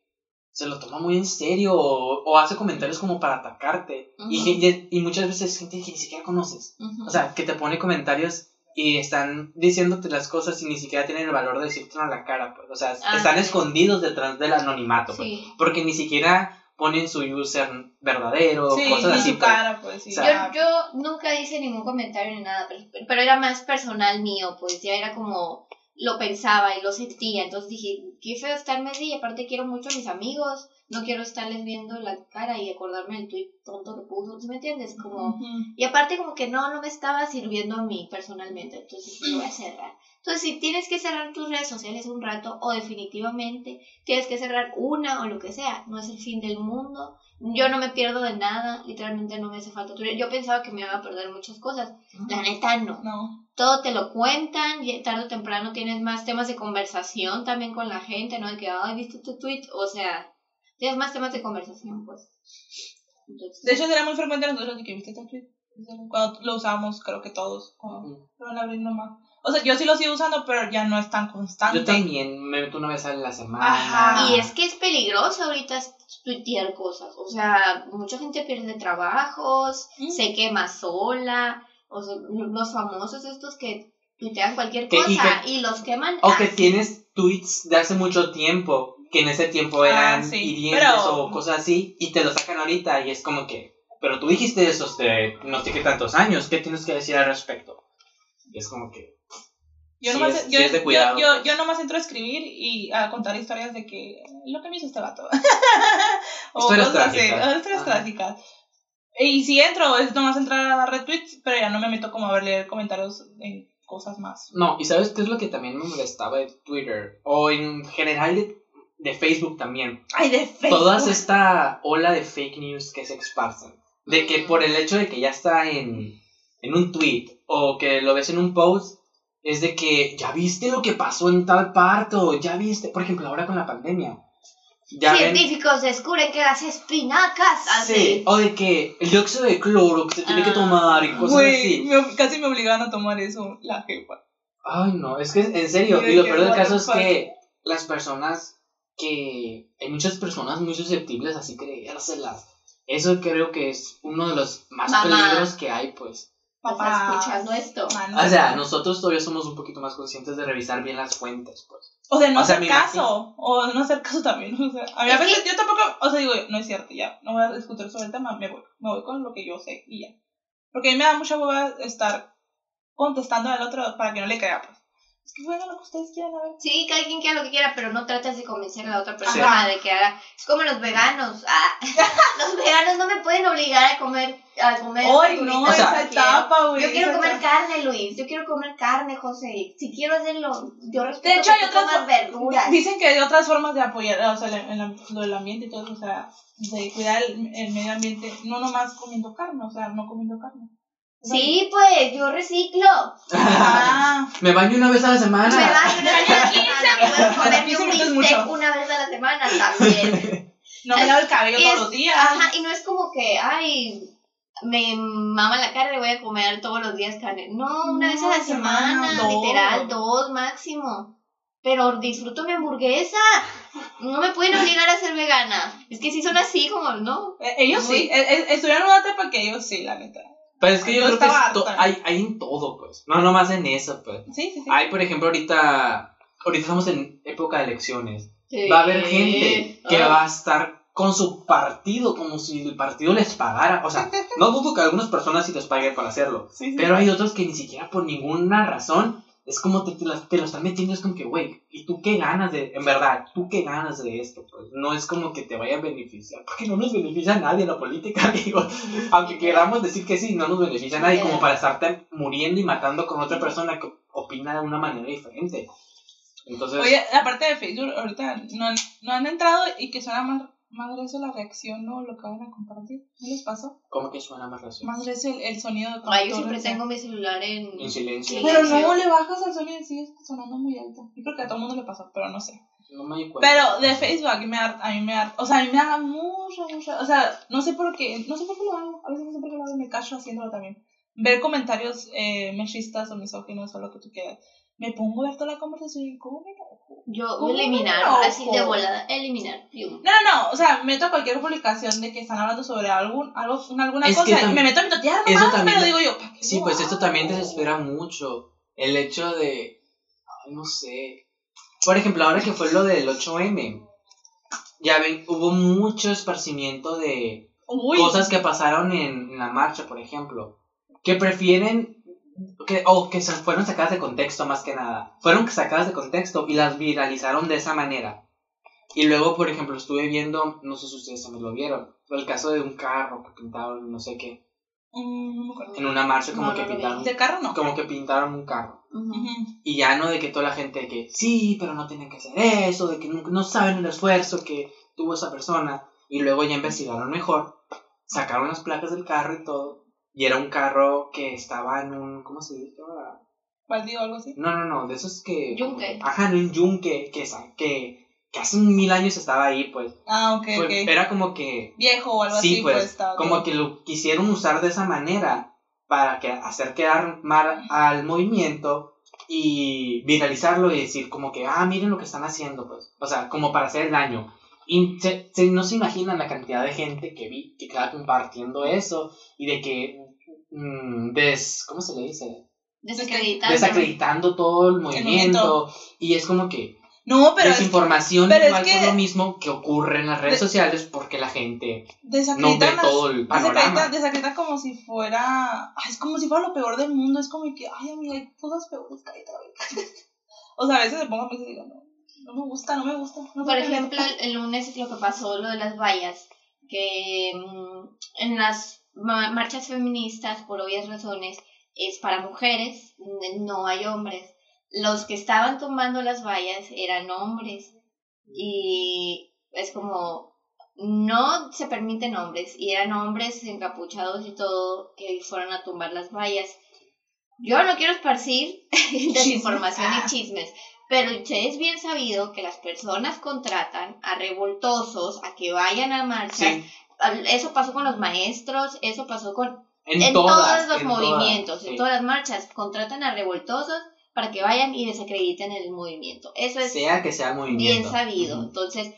se lo toma muy en serio o, o hace comentarios como para atacarte. y, y, y muchas veces gente que ni siquiera conoces. O sea, que te pone comentarios y están diciéndote las cosas y ni siquiera tienen el valor de decírtelo a la cara. Pues. O sea, Ah, están sí. escondidos detrás del anonimato. pues. sí. Porque ni siquiera ponen su user verdadero, Sí, cosas ni así. su pues. cara, pues sí. O sea, Yo, yo nunca hice ningún comentario ni nada, pero, pero era más personal mío, pues ya era como lo pensaba y lo sentía, entonces dije, qué feo estarme así, y aparte quiero mucho a mis amigos, no quiero estarles viendo la cara y acordarme del tweet tonto que puso, ¿sí ¿me entiendes? Como, y aparte como que no, no me estaba sirviendo a mí personalmente, entonces lo voy a cerrar. Entonces, si tienes que cerrar tus redes sociales un rato o definitivamente tienes que cerrar una o lo que sea, no es el fin del mundo. Yo no me pierdo de nada, literalmente no me hace falta. Yo pensaba que me iba a perder muchas cosas. La neta no. No. Todo te lo cuentan, y tarde o temprano tienes más temas de conversación también con la gente, ¿no? De que, ay, ¿viste tu tweet? O sea, tienes más temas de conversación, pues. Entonces, De hecho, era muy frecuente nosotros de que viste este tweet. Cuando lo usábamos, creo que todos. Cuando lo van abrir nomás. O sea, yo sí lo sigo usando, pero ya no es tan constante. Yo también me meto una vez a la semana. Ajá. Y es que es peligroso ahorita tuitear cosas. O sea, mucha gente pierde trabajos, Mm. se quema sola. O sea, los famosos estos que tuitean cualquier Que- y cosa y, los queman. O que así. tienes tweets de hace mucho tiempo, que en ese tiempo Ah, eran sí, hirientes pero- o cosas así, y te lo sacan ahorita y es como que, pero tú dijiste eso de no sé qué tantos años, ¿qué tienes que decir al respecto? Y es como que, Yo Sí nomás, es- sí yo, es de yo- yo, yo nomás entro a escribir y a contar historias de que lo que me hizo este vato. *laughs* o Historias cosas así, trágicas. o historias Ajá. trágicas. Y si entro, es nomás entrar a dar retweets, pero ya no me meto como a ver leer comentarios en cosas más. no, y ¿sabes qué es lo que también me molestaba de Twitter? O en general de, de Facebook también. Ay, de Facebook. Toda esta ola de fake news que se esparcen. De que por el hecho de que ya está en, en un tweet o que lo ves en un post, es de que ya viste lo que pasó en tal parte o ya viste, por ejemplo, ahora con la pandemia. Ya ven, Científicos descubren que las espinacas sí, o de que el dióxido de cloro que se tiene que Ah. tomar y cosas Güey, así. me casi me obligaban a tomar eso, la jefa. Ay, no, es que en serio, Mira y lo que peor del caso es que las personas que hay muchas personas muy susceptibles así creérselas. Eso creo que es uno de los más Mamá. peligros que hay, pues. ¿Estás escuchando esto? Mano. O sea, nosotros todavía somos un poquito más conscientes de revisar bien las fuentes, pues. O sea, no o sea, hacer caso. O no hacer caso también. *laughs* O sea, a mí a Es veces yo tampoco. O sea, digo, no es cierto, ya. No voy a discutir sobre el tema. Me voy. Me voy con lo que yo sé y ya. Porque a mí me da mucha hueva estar contestando al otro para que no le crea, pues. Que bueno, lo que ustedes quieran, a ver. Sí, cada quien quiera lo que quiera, pero no tratas de convencer a la otra Ajá. persona de que haga. Es como los veganos. Ah, *laughs* los veganos no me pueden obligar a comer. A comer Ay, no, O sea, esa etapa, güey. Yo quiero comer etapa. carne, Luis. Yo quiero comer carne, José. Si quiero hacerlo, yo respeto De hecho, hay otras verduras. Dicen que hay otras formas de apoyar, o sea, el, el- lo del ambiente y todo eso, o sea, de cuidar el, el medio ambiente, no nomás comiendo carne, o sea, no comiendo carne. Sí, pues, yo reciclo. *laughs* Ah, Me baño una vez a la semana. Me baño una vez a la semana. Puedo comerme un bistec una vez a la semana también. *laughs* no me lavo el cabello todos los días. Ajá, y no es como que, ay, me mama la carne, voy a comer todos los días carne. No, una vez a la semana, semana, dos. literal, dos máximo. Pero disfruto mi hamburguesa. No me pueden obligar a ser vegana. Es que si son así, como, ¿no? Eh, Ellos Muy- sí, eh, eh, estuvieron en una etapa que ellos sí, la neta. Pero es que yo creo que hay, hay en todo, pues. No nomás en eso, pues. Sí, sí, sí. Hay, por ejemplo, ahorita. Ahorita estamos en época de elecciones. Va a haber gente que va a estar con su partido como si el partido les pagara. O sea, no dudo que algunas personas sí les paguen para hacerlo. Sí, sí. Pero hay otros que ni siquiera por ninguna razón es como te, te, te lo están metiendo. Es como que, güey, ¿y tú qué ganas de.? En verdad, ¿tú qué ganas de esto? Pues no es como que te vaya a beneficiar. Porque no nos beneficia a nadie la política, *laughs* digo. Aunque queramos decir que sí, no nos beneficia a nadie. Como para estarte muriendo y matando con otra persona que opina de una manera diferente. Entonces. Oye, aparte de Facebook, ahorita no no han entrado y que suena más, más grueso la reacción, ¿no? Lo que van a compartir. ¿No les pasó? ¿Cómo que suena más gracioso? Más grueso el, el sonido de Ay, yo siempre tengo mi celular en... En silencio. Pero no le bajas al sonido y sigue sonando muy alto. Yo creo que a todo el mundo le pasó, pero no sé. No me cuenta. Pero de Facebook a mí me da, a mí me da, o sea, a mí me da mucho, mucho, o sea, no sé por qué, no sé por qué lo hago, a veces no sé por qué lo hago y me cacho haciéndolo también. Ver comentarios eh, machistas o misóginos o lo que tú quieras. Me pongo a ver toda la conversación y ¿cómo me? Yo ¿Cómo eliminar, me así de volada, eliminar. No, no, no, o sea, meto a cualquier publicación de que están hablando sobre algún, algo, una- alguna Es cosa y me meto a mitotear eso nomás, también- pero digo yo, ¿para qué Sí, lo pues esto también desespera mucho. El hecho de. ay, no sé. Por ejemplo, ahora que fue lo del 8M, ya ven, hubo mucho esparcimiento de Uy, cosas que pasaron en, en la marcha, por ejemplo. Que prefieren. Que, o que se fueron sacadas de contexto más que nada. Fueron sacadas de contexto y las viralizaron de esa manera. Y luego, por ejemplo, estuve viendo, no sé si ustedes también lo vieron, el caso de un carro que pintaron, no sé qué, Mm, no en una marcha como No, que no pintaron, ¿De carro no? como que pintaron un carro. Ujú. Y ya no de que toda la gente de que sí, pero no tienen que hacer eso, de que no, no saben el esfuerzo que tuvo esa persona. Y luego ya investigaron mejor, sacaron las placas del carro y todo. Y era un carro que estaba en un, ¿cómo se dice? ¿Baldío o algo así? No, no, no, de esos que... Yunque. Ajá, en un yunque que, que, que hace mil años estaba ahí, pues. Ah, ok, Fue- ok. Era como que... Viejo o algo Sí, así, pues, pues, estaba. como que lo quisieron usar de esa manera para que hacer quedar mal al movimiento y viralizarlo y decir como que, ah, miren lo que están haciendo, pues. O sea, como para hacer el daño. Y se- se- no se imaginan la cantidad de gente que vi que estaba compartiendo eso y de que, mm, des, ¿cómo se le dice? Desacreditando. Desacreditando todo el movimiento. Y es como que No, pero es desinformación pero es igual que- por lo mismo que ocurre en las redes De- sociales porque la gente no ve las- todo el Desacredita, panorama. desacredita como si fuera. Ay, es como si fuera lo peor del mundo. Es como que, ay, amiga, hay cosas peores, cállate la *laughs* o sea, a veces me pongo a pensar y digo, no, no me gusta, no me gusta. no Por ejemplo, el, lunes lo que pasó, lo de las vallas, que mm, en las marchas feministas, por obvias razones, es para mujeres, no hay hombres. Los que estaban tomando las vallas eran hombres y es como no se permiten hombres y eran hombres encapuchados y todo que fueron a tumbar las vallas. Yo no quiero esparcir *laughs* desinformación Ah. y chismes, pero es bien sabido que las personas contratan a revoltosos a que vayan a marchas. Sí, Eso pasó con los maestros, eso pasó con en, en todas, todos los en movimientos, todas, en todas las marchas, contratan a revoltosos para que vayan y desacrediten el movimiento. Eso es sea que sea movimiento. bien sabido. Entonces,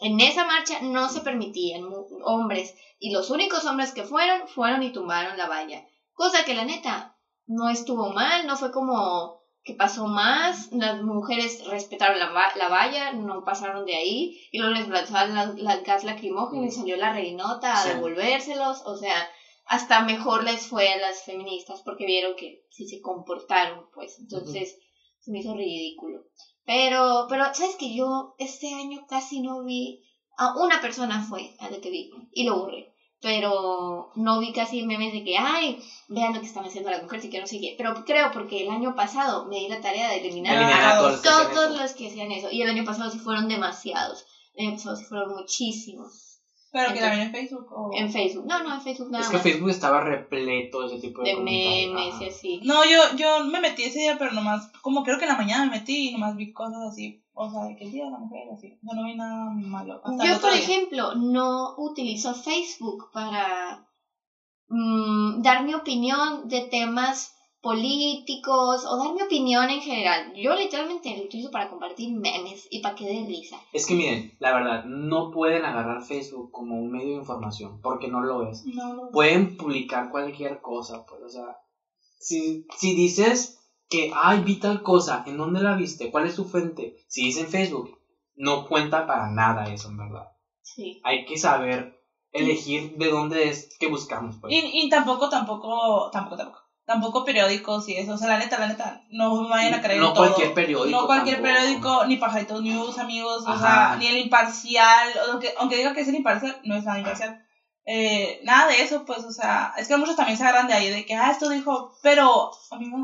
en esa marcha no se permitían hombres y los únicos hombres que fueron fueron y tumbaron la valla. Cosa que la neta no estuvo mal, no fue como que pasó más, las mujeres respetaron la, la valla, no pasaron de ahí y luego les lanzaron la, la gas lacrimógeno y salió la reinota a Sí. devolvérselos, o sea, hasta mejor les fue a las feministas porque vieron que sí se comportaron, pues, entonces se me hizo ridículo. Pero, pero, ¿sabes que Yo este año casi no vi, a una persona fue a la que vi y lo borré. Pero no vi casi memes de que, ay, vean lo que están haciendo las mujeres y que no sé qué. Pero creo porque el año pasado me di la tarea de eliminar Eliminar a todos todos los que hacían eso. Y el año pasado sí fueron demasiados. El año pasado sí fueron muchísimos. Pero que también en Facebook. O... En Facebook. No, no, en Facebook nada Es que más. Facebook estaba repleto de ese tipo de, De comentarios. memes Ajá. y así. No, yo, yo me metí ese día, pero nomás, como creo que en la mañana me metí y nomás vi cosas así. O sea, de que el día de la mujer, así. O sea, no vi nada malo. Hasta Yo, por día. ejemplo, no utilizo Facebook para mm, dar mi opinión de temas políticos o dar mi opinión en general. Yo literalmente lo utilizo para compartir memes y para que dé risa. Es que miren, la verdad, no pueden agarrar Facebook como un medio de información, porque no lo es. No, no. Pueden publicar cualquier cosa, pues, o sea, si, si dices que, ay, vi tal cosa, ¿en dónde la viste? ¿Cuál es tu fuente? Si dice en Facebook, no cuenta para nada eso, en verdad. Sí. Hay que saber elegir de dónde es que buscamos, pues. Y, y tampoco, tampoco, tampoco, tampoco. Tampoco periódicos y eso. O sea, la neta, la neta, no me vayan a creer no todo. cualquier periódico. No cualquier tampoco. periódico, ni Pajaritos News, amigos, o sea, ni el imparcial, o aunque, aunque diga que es el imparcial, no es nada imparcial. Eh, nada de eso, pues, o sea, es que muchos también se agarran de ahí, de que, ah, esto dijo, pero, amiga,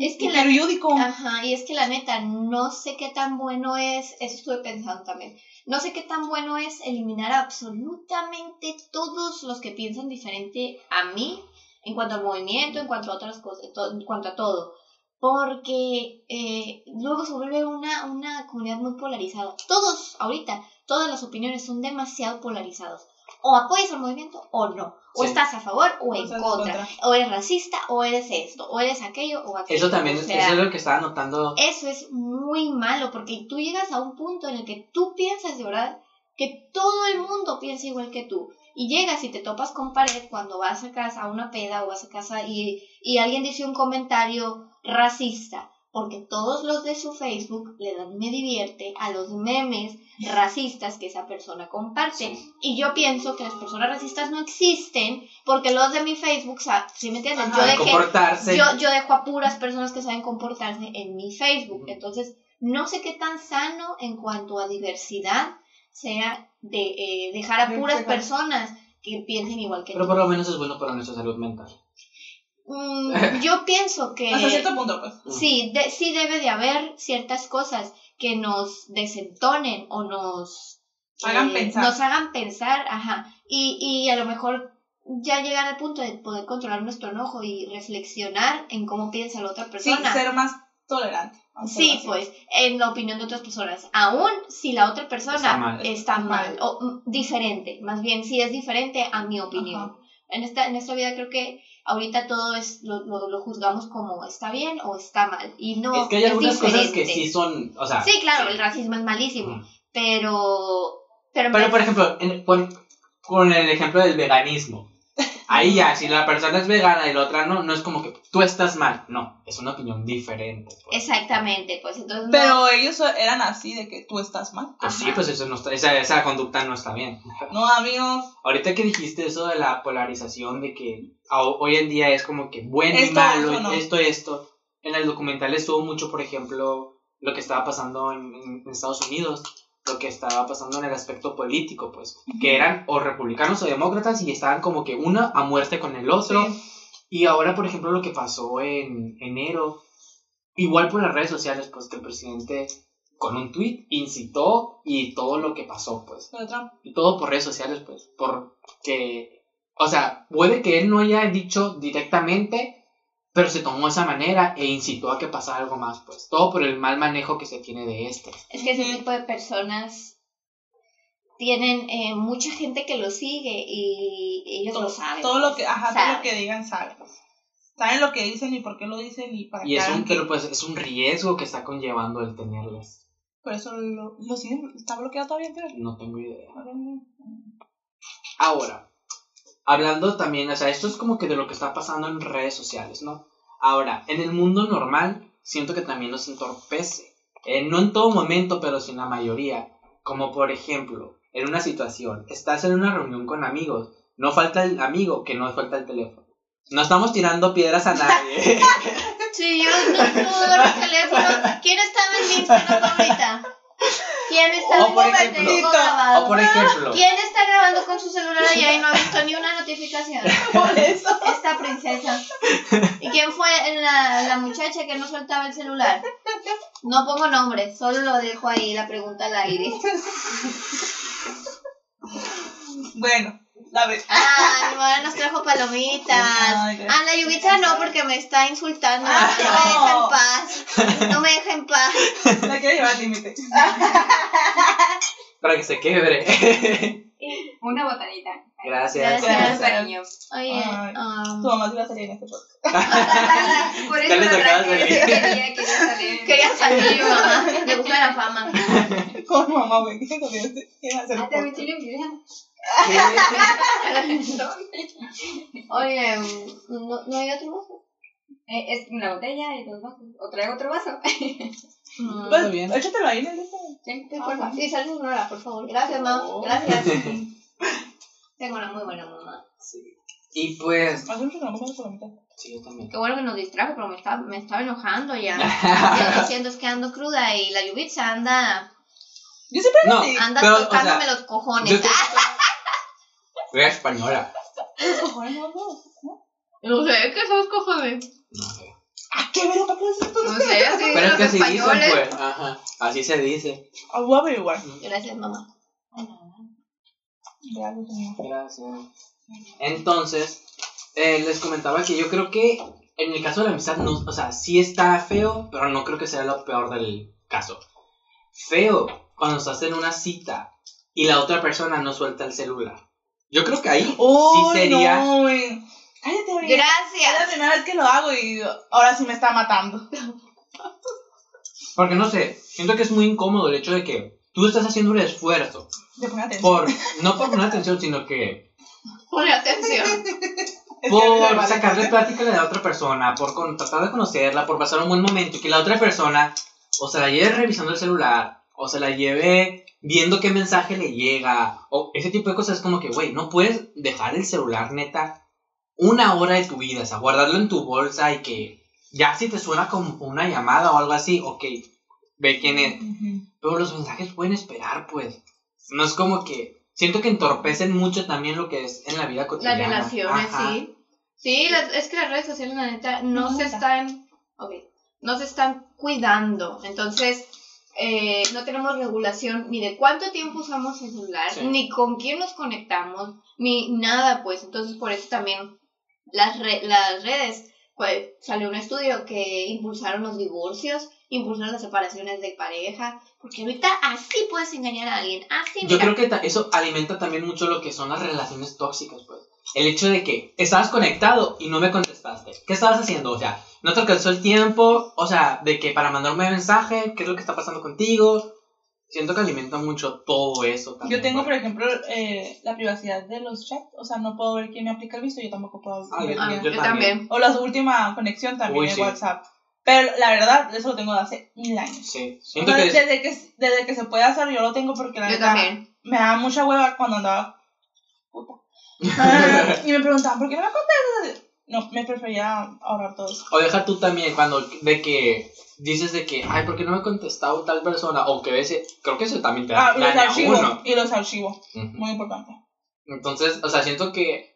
Es que el la- periódico. Ajá, y es que la neta, no sé qué tan bueno es, eso estuve pensando también, no sé qué tan bueno es eliminar absolutamente todos los que piensan diferente a mí en cuanto al movimiento, en cuanto a otras cosas, en cuanto a todo. Porque eh, luego se vuelve una, una comunidad muy polarizada. Todos, ahorita, todas las opiniones son demasiado polarizadas. O apoyas al movimiento o no. O Sí. estás a favor o O en contra. contra. O eres racista o eres esto. O eres aquello o aquello. Eso también, O sea, eso es lo que estaba notando. eso es muy malo porque tú llegas a un punto en el que tú piensas de verdad que todo el mundo piensa igual que tú. Y llegas y te topas con pared cuando vas a casa a una peda o vas a casa y, y alguien dice un comentario racista. Porque todos los de su Facebook le dan me divierte a los memes racistas que esa persona comparte. Y yo pienso que las personas racistas no existen porque los de mi Facebook, ¿sí me entiendes? Ajá. yo de dejé, comportarse. yo, yo dejo a puras personas que saben comportarse en mi Facebook. Entonces, no sé qué tan sano en cuanto a diversidad sea de eh, dejar a puras personas que piensen igual que Pero tú. por lo menos es bueno para nuestra salud mental. Mm, yo pienso que Hasta cierto punto, pues. sí, de- sí debe de haber ciertas cosas que nos desentonen o nos Hagan eh, pensar. nos hagan pensar, ajá, y, y a lo mejor ya llegar al punto de poder controlar nuestro enojo y reflexionar en cómo piensa la otra Sí, persona. ser más tolerante. Sí, pues, en la opinión de otras personas. Aún si la otra persona Está mal. está mal, Mal. o mm, diferente, más bien si es diferente a mi opinión. Ajá. En esta, en esta vida creo que ahorita todo es lo, lo, lo juzgamos como está bien o está mal. Y no, es que hay algunas cosas que sí son, o sea, Sí, claro, el racismo es malísimo, pero... Pero, Pero, por ejemplo, en- con, con el ejemplo del veganismo. Ahí ya, si la persona es vegana y la otra no, no es como que tú estás mal. No, es una opinión diferente. pues. Exactamente, pues entonces... no- Pero ellos eran así de que tú estás mal. Pues sí, pues eso no está, esa, esa conducta no está bien. No, amigos. Ahorita que dijiste eso de la polarización, de que hoy en día es como que bueno y Esto, malo, no. esto, esto. En el documental estuvo mucho, por ejemplo, lo que estaba pasando en, en- en Estados Unidos, lo que estaba pasando en el aspecto político, pues, que eran o republicanos o demócratas y estaban como que una a muerte con el otro. Sí. Y ahora, por ejemplo, lo que pasó en enero, igual por las redes sociales, pues que el presidente con un tweet incitó y todo lo que pasó, pues. Y todo por redes sociales, pues. Porque, o sea, puede que él no haya dicho directamente, pero se tomó esa manera e incitó a que pasara algo más, pues. Todo por el mal manejo que se tiene de este. Es que ese tipo de personas tienen eh, mucha gente que lo sigue y ellos Todo, lo saben. todo lo que, ajá, todo lo que digan saben. Saben lo que dicen y por qué lo dicen y para Y qué es un, pero pues es un riesgo que está conllevando el tenerlas. Por eso lo, lo siguen, está bloqueado todavía, pero. No tengo idea. Ahora, hablando también, o sea, esto es como que de lo que está pasando en redes sociales, ¿no? Ahora, en el mundo normal, siento que también nos entorpece. Eh, no en todo momento, pero sí en la mayoría. Como por ejemplo, en una situación, estás en una reunión con amigos, no falta el amigo, que no falta el teléfono. No estamos tirando piedras a nadie. Sí, yo no puedo el teléfono. ¿Quién estaba en mi Instagram ahorita? ¿Quién está O por en el ejemplo- tengo grabado? o por ejemplo, ¿Quién está grabando con su celular allá y no ha visto ni una notificación? *laughs* Por eso. Esta princesa. ¿Y quién fue la, la muchacha que no soltaba el celular? No pongo nombre, solo lo dejo ahí la pregunta al aire. Bueno, la vez. Ah, mi madre nos trajo palomitas. Ah, la Yubitsa no, porque me está insultando. No Ah, me deja no. en paz. No me deja en paz. La quiero llevar al límite. *laughs* para que se quebre. *laughs* Una botanita. Gracias. Gracias. cariño. Oye, Ay. um, Tu mamá sí va a salir en este podcast. *laughs* Por eso decir. Quería, quería salir. quería salir mamá. Le gusta la fama. *laughs* Mi mamá, güey. ¿Qué te hacer Ah. Oye, um, ¿no, ¿no hay otro? Eh, es una botella y dos vasos. ¿O traigo otro vaso? Mm, Pues, Está bien. échatelo ahí en el este. Sí. sí, por favor. Sí, sal Sonora, por favor. Gracias, mamá. Oh. Gracias. *laughs* Tengo una muy buena mamá. Sí. Y pues, por la mitad. sí, yo también. Qué bueno que nos distrajo, pero me estaba, me estaba enojando ya. *laughs* Ya diciendo es que ando cruda y la Yubitsa anda, Yo siempre No, anda Pero, o tocándome sea, los cojones. Yo te- española. *laughs* Los cojones no, no. Sé, ¿qué los cojones? No sé. ¿A qué ver para qué esto? No sé, así Pero es que así dicen, españoles. pues. Ajá. Así se dice. Ah, Voy a averiguar. Gracias, mamá. Gracias, señor. Gracias. Entonces, eh, les comentaba que yo creo que en el caso de la amistad, no, o sea, sí está feo, pero no creo que sea lo peor del caso. Feo cuando estás en una cita y la otra persona no suelta el celular. Yo creo que ahí Uy, sí sería. no, Cállate, güey. Es la Gracias. primera vez que lo hago y ahora sí me está matando. Porque no sé, siento que es muy incómodo el hecho de que tú estás haciendo un esfuerzo De poner atención. por, no por poner atención, sino que Pone atención. Por sacarle plática a la otra persona, por con- tratar de conocerla, por pasar un buen momento y que la otra persona o se la lleve revisando el celular, o se la lleve viendo qué mensaje le llega, o ese tipo de cosas es como que, güey, no puedes dejar el celular neta una hora de tu vida, o sea, guardarlo en tu bolsa y que ya si te suena como una llamada o algo así, ok, ve quién es. Pero los mensajes pueden esperar, pues. no es como que, siento que entorpecen mucho también lo que es en la vida Las cotidiana. relaciones, Ajá. sí. Sí, las- es que las redes sociales, la neta, no se están, ok, no se están cuidando. Entonces, eh, no tenemos regulación ni de cuánto tiempo usamos el celular, Sí. ni con quién nos conectamos, ni nada, pues. Entonces, por eso también las, re- las redes, pues, salió un estudio que impulsaron los divorcios, impulsaron las separaciones de pareja, porque ahorita así puedes engañar a alguien, así, Yo mira. creo que eso alimenta también mucho lo que son las relaciones tóxicas, pues. El hecho de que estabas conectado y no me contestaste. ¿Qué estabas haciendo? O sea, no te alcanzó el tiempo. O sea, de que para mandarme mensaje, ¿qué es lo que está pasando contigo? Siento que alimenta mucho todo eso también. Yo tengo, por ejemplo, eh, la privacidad de los chats. O sea, no puedo ver quién me aplica el visto. Yo tampoco puedo Ah, ver Ah, quién. yo, yo también. O la última conexión también Uy, de sí. WhatsApp. Pero la verdad, eso lo tengo de hace mil años. Sí, siento sea, que es- desde, que, desde que se puede hacer, yo lo tengo porque la Yo neta también. me da mucha hueva cuando andaba. Puta. *laughs* *laughs* Y me preguntaban, ¿por qué no me contestas? No, me prefería ahorrar todo eso. O deja tú también cuando de que dices de que, ay, ¿por qué no me ha contestado tal persona? O que ves, creo que eso también te Ah, y los archivos. uno. Y los archivos. Ujú. Muy importante. Entonces, o sea, siento que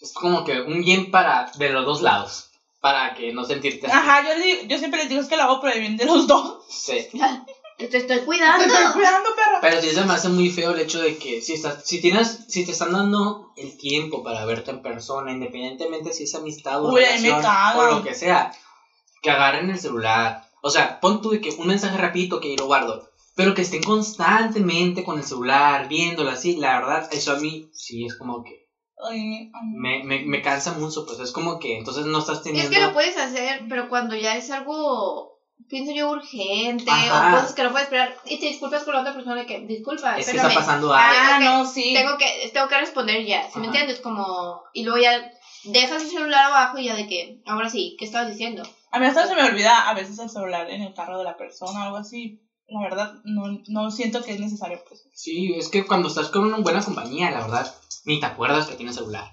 es como que un bien para de los dos lados, para que no sentirte así. Ajá, yo, le digo- yo siempre les digo es que lo hago por el bien de los dos. Sí. *laughs* Te estoy Te cuidando. estoy cuidando, perra. Pero sí se me hace muy feo el hecho de que si estás, si tienes, si te están dando el tiempo para verte en persona, independientemente si es amistad o Uy, relación o lo que sea, que agarren el celular. O sea, pon tú de que un mensaje rapidito que yo lo guardo. Pero que estén constantemente con el celular, viéndolo así, la verdad, eso a mí sí es como que Ay, me- ay, me, me, me cansa mucho, pues es como que entonces no estás teniendo... es que lo puedes hacer, pero cuando ya es algo, pienso yo, urgente, Ajá. o cosas que no puedes esperar, y te disculpas con la otra persona de que, disculpa, es que está pasando algo. Ah, Tengo que- no, sí. tengo que, tengo que responder ya, ¿sí me entiendes? Como, y luego ya dejas el celular abajo y ya de que, ahora sí, ¿qué estabas diciendo? A mí hasta se me olvida a veces el celular en el carro de la persona o algo así. La verdad, no, no siento que es necesario, pues. Sí, es que cuando estás con una buena compañía, la verdad, ni te acuerdas que tienes celular.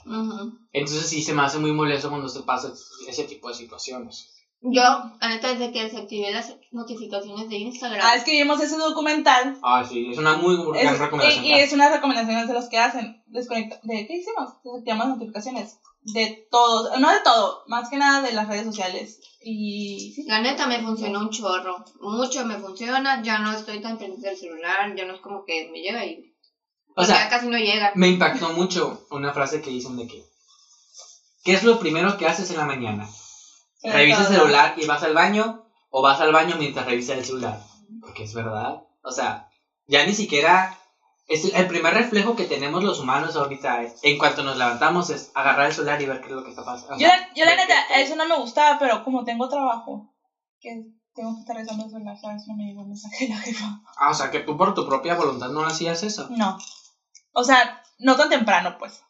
Entonces sí se me hace muy molesto cuando se pasa ese tipo de situaciones. Yo, la neta, desde que desactivé las notificaciones de Instagram, Ah, es que vimos ese documental. Ah, sí, es una muy gran Es- recomendación. y, y es una recomendación de los que hacen. Desconecta ¿De qué hicimos? Desactivamos las notificaciones. De todos. No de todo. Más que nada de las redes sociales. Y sí. La neta me funcionó un chorro. Mucho me funciona. Ya no estoy tan pendiente del celular. Ya no es como que me llega y. O ya sea, casi no llega. me impactó mucho una frase que dicen de que ¿Qué es lo primero que haces en la mañana? ¿Revisas el celular y vas al baño? ¿O vas al baño mientras revisas el celular? Porque es verdad. O sea, ya ni siquiera... Es el primer reflejo que tenemos los humanos ahorita es, en cuanto nos levantamos es agarrar el celular y ver qué es lo que está pasando. O Yo, la- yo la ver neta, eso no me gustaba, pero como tengo trabajo, que tengo que estar revisando el celular, ¿sabes? No me llegó un mensaje de *laughs* la jefa. Ah, o sea, que tú por tu propia voluntad no hacías eso. No. O sea, no tan temprano, pues.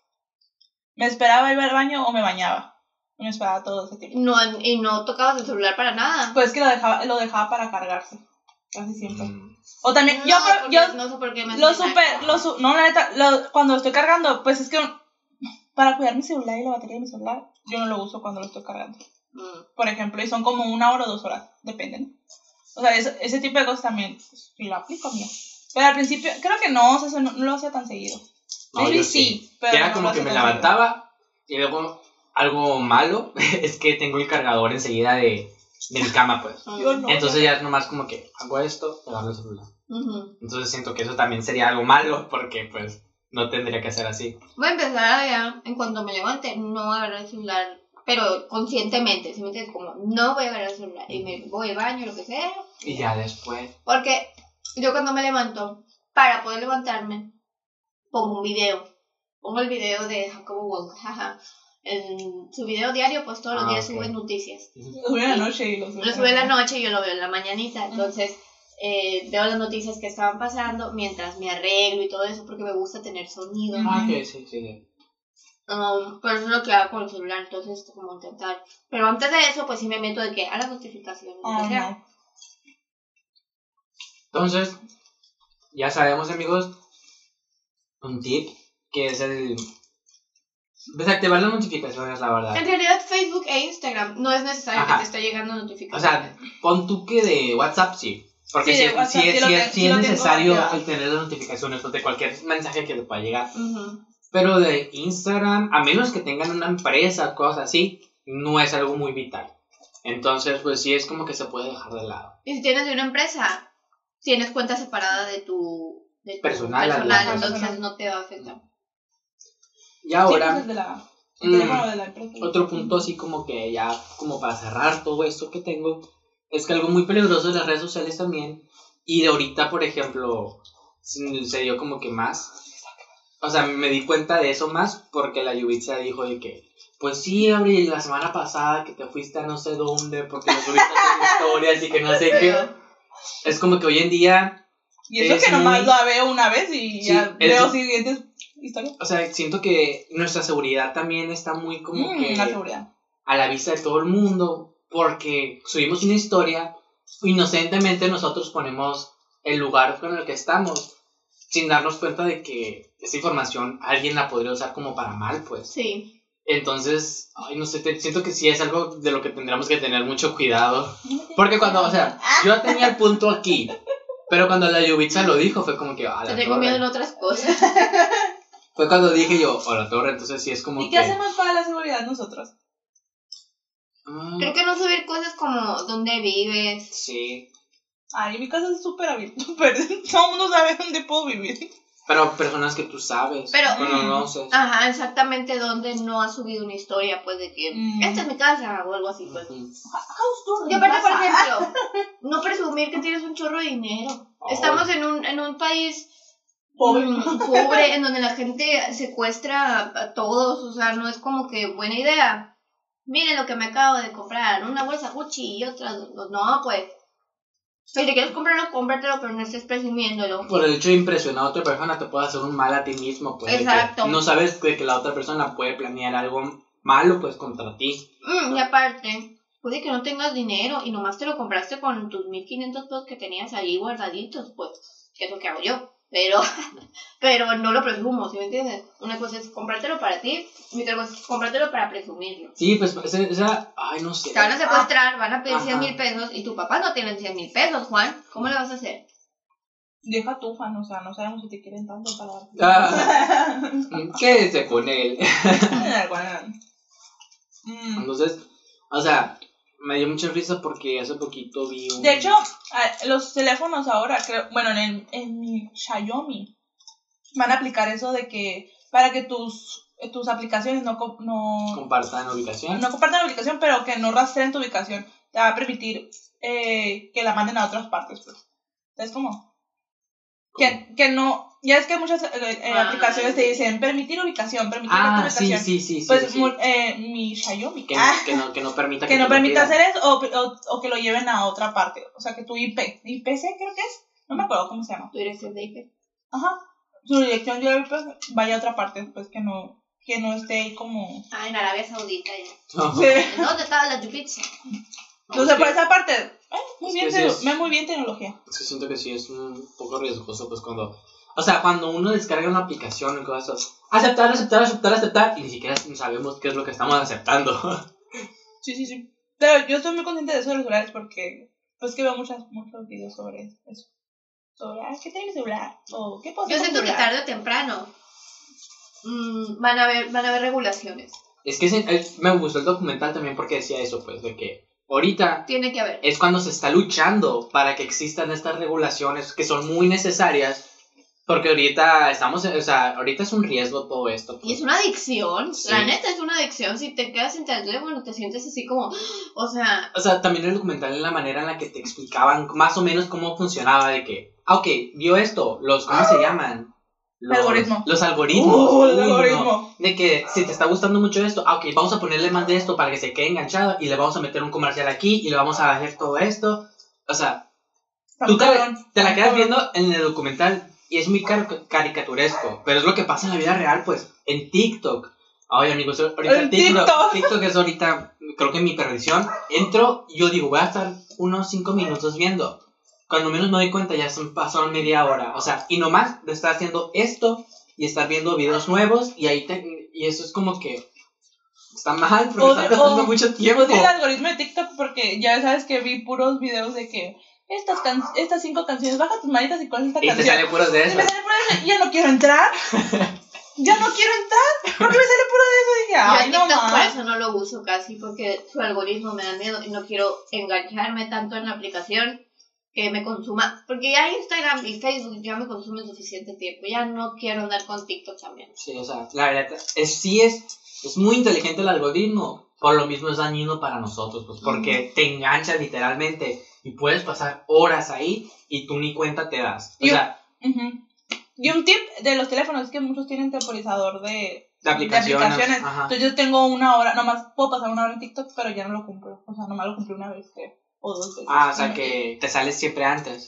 Me esperaba ir al baño o me bañaba. No me esperaba todo ese tiempo. No, y no tocabas el celular para nada. Pues que lo dejaba, lo dejaba para cargarse. Casi siempre. Mm. O también, no, yo, porque yo no sé por qué me lo super, lo su- no, la neta, lo- cuando lo estoy cargando, pues es que para cuidar mi celular y la batería de mi celular, yo no lo uso cuando lo estoy cargando. Mm. Por ejemplo, y son como una hora o dos horas, depende. ¿no? O sea, eso- ese tipo de cosas también, pues, sí lo aplico mío. Pero al principio, creo que no, o sea, eso no, no lo hacía tan seguido. No, Maybe yo sí, pero Era no como que me seguido. levantaba y luego algo malo *laughs* es que tengo el cargador enseguida de, de mi cama, pues. *laughs* No. Entonces ya es nomás como que hago esto, agarro el celular. Ujú. Entonces siento que eso también sería algo malo *laughs* porque pues no tendría que ser así. Voy a empezar ya, en cuanto me levante, no agarrar el celular, pero conscientemente, si me entiendes, como no voy a agarrar el celular y me voy al baño, lo que sea, Y ya después. porque yo cuando me levanto, para poder levantarme, pongo un video, pongo el video de Jacobo Wong, jaja. En su video diario, pues todos los Ah, días ok. sube noticias. Lo subí en la noche y lo subí Lo sube en la noche y yo lo veo en la mañanita. Entonces, eh, veo las noticias que estaban pasando mientras me arreglo y todo eso porque me gusta tener sonido. Ah, que sí, sí. Um, pero eso es lo que hago con el celular, entonces como intentar. Pero antes de eso, pues sí me meto de que a las notificaciones. Ajá. Entonces, ya sabemos amigos, un tip que es el desactivar las notificaciones, la verdad. En realidad Facebook e Instagram no es necesario Ajá. que te esté llegando O notificaciones. sea, pon tú que de WhatsApp sí, Porque Sí, WhatsApp, te- es- lo es necesario el tener las notificaciones pues, de cualquier mensaje que te pueda llegar. Pero de Instagram, a menos que tengan una empresa, cosas así, no es algo muy vital. Entonces, pues sí es como que se puede dejar de lado. Y si tienes de una empresa, tienes cuenta separada de tu, de tu Personal, personal, entonces no te va a afectar. Y Sí, ahora, pues, de la, mm, la otro punto así como que ya, como para cerrar todo esto que tengo, es que algo muy peligroso de las redes sociales también, y de ahorita, por ejemplo, se se dio como que más. O sea, me di cuenta de eso más porque la Yubitsa dijo de que, pues sí, Abril, la semana pasada que te fuiste a no sé dónde porque no subiste tus *laughs* historias y que no sé qué. Es como que hoy en día, Y eso es que nomás muy- la veo una vez y Sí, ya veo siguientes historias. o sea, siento que nuestra seguridad también está muy como Mm, que la seguridad. a la vista de todo el mundo porque subimos una historia, inocentemente nosotros ponemos el lugar con el que estamos sin darnos cuenta de que esa información alguien la podría usar como para mal, pues. Sí. Entonces, ay, no sé, te- siento que sí es algo de lo que tendríamos que tener mucho cuidado. Porque cuando, o sea, yo tenía el punto aquí, pero cuando la Yubitsa lo dijo fue como que, Te la tengo miedo en otras cosas. *laughs* Fue cuando dije yo, a la torre, entonces sí es como ¿Y que... qué hacemos para la seguridad nosotros? ah, Creo que no subir cosas como dónde vives. Sí, Ay, mi casa es súper abierta. *laughs* Pero todo el mundo sabe dónde puedo vivir. pero personas que tú sabes, Pero- no conoces. Ajá, exactamente dónde no has subido una historia, pues de que Mm. esta es mi casa o algo así, pues. Ujú. Y aparte, por ejemplo, *laughs* no presumir que tienes un chorro de dinero. Oh. Estamos en un, en un país Pobre. pobre, en donde la gente secuestra a, todos, o sea, no es como que buena idea. Miren lo que me acabo de comprar, una bolsa Gucci y otra, no, pues. Si te quieres comprarlo, cómpratelo, pero no estés presumiéndolo. Por el hecho de impresionar a otra persona te puede hacer un mal a ti mismo, pues. que Exacto. no sabes de que la otra persona puede planear algo malo, pues, contra ti. Mm, y aparte, puede que no tengas dinero y nomás te lo compraste con tus 1500 pesos que tenías ahí guardaditos, pues, que es lo que hago yo. Pero, *laughs* pero no lo presumo, ¿sí me entiendes? Una cosa es comprártelo para ti y otra cosa es comprártelo para presumirlo. Sí, pues, esa, esa- ay, no sé. Te van a secuestrar, van a pedir Ajá. 100 mil pesos y tu papá no tiene 100 mil pesos, Juan. ¿Cómo le vas a hacer? Deja tu fan, o sea, no sabemos si te quieren tanto para. Ah. *laughs* Quédese con él. *laughs* Mm. Entonces, o sea, me dio mucha risa porque hace poquito vi un... De hecho, los teléfonos ahora, creo, bueno, en, el, en mi Xiaomi van a aplicar eso de que para que tus, tus aplicaciones no, no, Compartan ubicación. no compartan ubicación, pero que no rastreen tu ubicación, te va a permitir eh, que la manden a otras partes. Pues. Es como que, que no, ya es que muchas eh, eh, Ah. aplicaciones te dicen permitir ubicación, permitir Ah, ubicación. sí, sí, sí, sí. Pues sí. mu- eh, mi Xiaomi Que, ah, no, que, no, que no permita *laughs* que no te permita hacer eso o, o, o que lo lleven a otra parte. O sea, que tu IP, IPC creo que es, no me acuerdo cómo se llama. Tu dirección de IP. Ajá, su dirección de IP vaya a otra parte, pues que no, que no esté ahí como... Ah, en Arabia Saudita ya. No, Sí. ¿En ¿Dónde estaba la pizza? no, Entonces, es por que- esa parte, eh, muy, es bien, que sí es- muy bien tecnología. Es que siento que sí es un poco riesgoso, pues cuando. O sea, cuando uno descarga una aplicación y cosas así, aceptar, aceptar, aceptar, aceptar, y ni siquiera sabemos qué es lo que estamos aceptando. *laughs* Sí, sí, sí. Pero yo estoy muy consciente de eso de los celulares porque, pues que veo muchas, muchos videos sobre eso. Sobre, ah, ¿qué tiene mi celular? O, ¿qué puedo hacer Yo siento que celular? tarde o temprano mm, van, a haber, van a haber regulaciones. es que ese- eh, me gustó el documental también porque decía eso, pues, de que ahorita Tiene que haber. es cuando se está luchando para que existan estas regulaciones que son muy necesarias. Porque ahorita estamos, o sea, ahorita es un riesgo todo esto. Y es una adicción, Sí. la neta es una adicción. Si te quedas sin teléfono, te sientes así como, *gasps* o sea, O sea, también el documental en la manera en la que te explicaban más o menos cómo funcionaba, de que, ah, ok, vio esto, los, ¿cómo se llaman? Los Algoritmo. Los algoritmos. Uh, el algoritmo. De que si te está gustando mucho esto, ah, ok, vamos a ponerle más de esto para que se quede enganchado y le vamos a meter un comercial aquí y le vamos a hacer todo esto. O sea, tú te, te la quedas viendo en el documental y es muy car- caricaturesco, pero es lo que pasa en la vida real, pues, en TikTok. Ay, amigos, ahorita En TikTok, TikTok. TikTok es ahorita, creo que mi perdición. Entro y yo digo, voy a estar unos 5 minutos viendo. Cuando menos me doy cuenta, ya son, pasaron media hora. O sea, y nomás de estar haciendo esto y estar viendo videos nuevos y ahí te- y eso es como que está mal porque O está gastando o- mucho tiempo. Odio el algoritmo de TikTok porque ya sabes que vi puros videos de que estas, can estas cinco canciones, baja tus manitas y con esta Y te canción. sale puros de Y eso. me sale puro de eso, y ya no quiero entrar. *laughs* ya no quiero entrar. Porque me sale puro de eso. Y dije, Yo ay, no TikTok por eso no lo uso casi, porque su algoritmo me da miedo y no quiero engancharme tanto en la aplicación que me consuma. Porque ya Instagram y Facebook ya me consumen suficiente tiempo. Ya no quiero andar con TikTok también. Sí, o sea, la verdad, es, sí es, es muy inteligente el algoritmo, por lo mismo es dañino para nosotros, pues, porque te engancha literalmente y puedes pasar horas ahí y tú ni cuenta te das. O Yo- sea. Y un tip de los teléfonos es que muchos tienen temporizador de, de aplicaciones. Entonces yo tengo una hora, nomás puedo pasar una hora en TikTok, pero ya no lo cumplo. O sea, nomás lo cumplí una vez, creo. O dos veces. Ah, o sea que te sales siempre antes.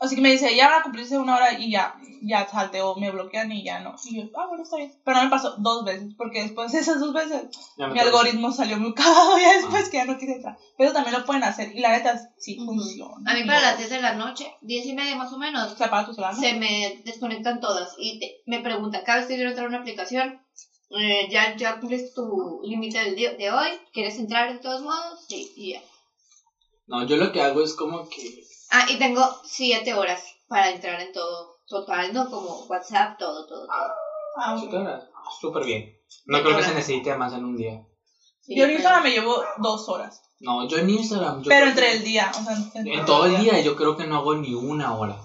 Así que me dice, ya van a cumplirse una hora y ya, ya salte o me bloquean y ya no. Y yo, ah, bueno, está bien. Pero no me pasó dos veces, porque después de esas dos veces mi algoritmo salió muy cagado ya después que ya no quise entrar. Pero también lo pueden hacer y la neta sí funciona. A mí para las 10 de la noche, 10 y media más o menos, Se apaga tu celular. ¿no? se me desconectan todas y te- me pregunta, cada vez que quiero entrar a una aplicación, eh, ya, ya cumples tu límite del día de hoy, ¿quieres entrar de todos modos? Sí, y ya. No, yo lo que hago es como que... Ah, y tengo 7 horas para entrar en todo, total, ¿no? Como WhatsApp, todo, todo, todo. Ah, ok. ¿siete horas? Ah, Súper bien. No Siete creo que se necesite más en un día. Sí, Yo en pero- Instagram me llevo dos horas. No, yo en Instagram... Yo pero creo entre que- el día, o sea, entre En todo el día yo creo que no hago ni una hora.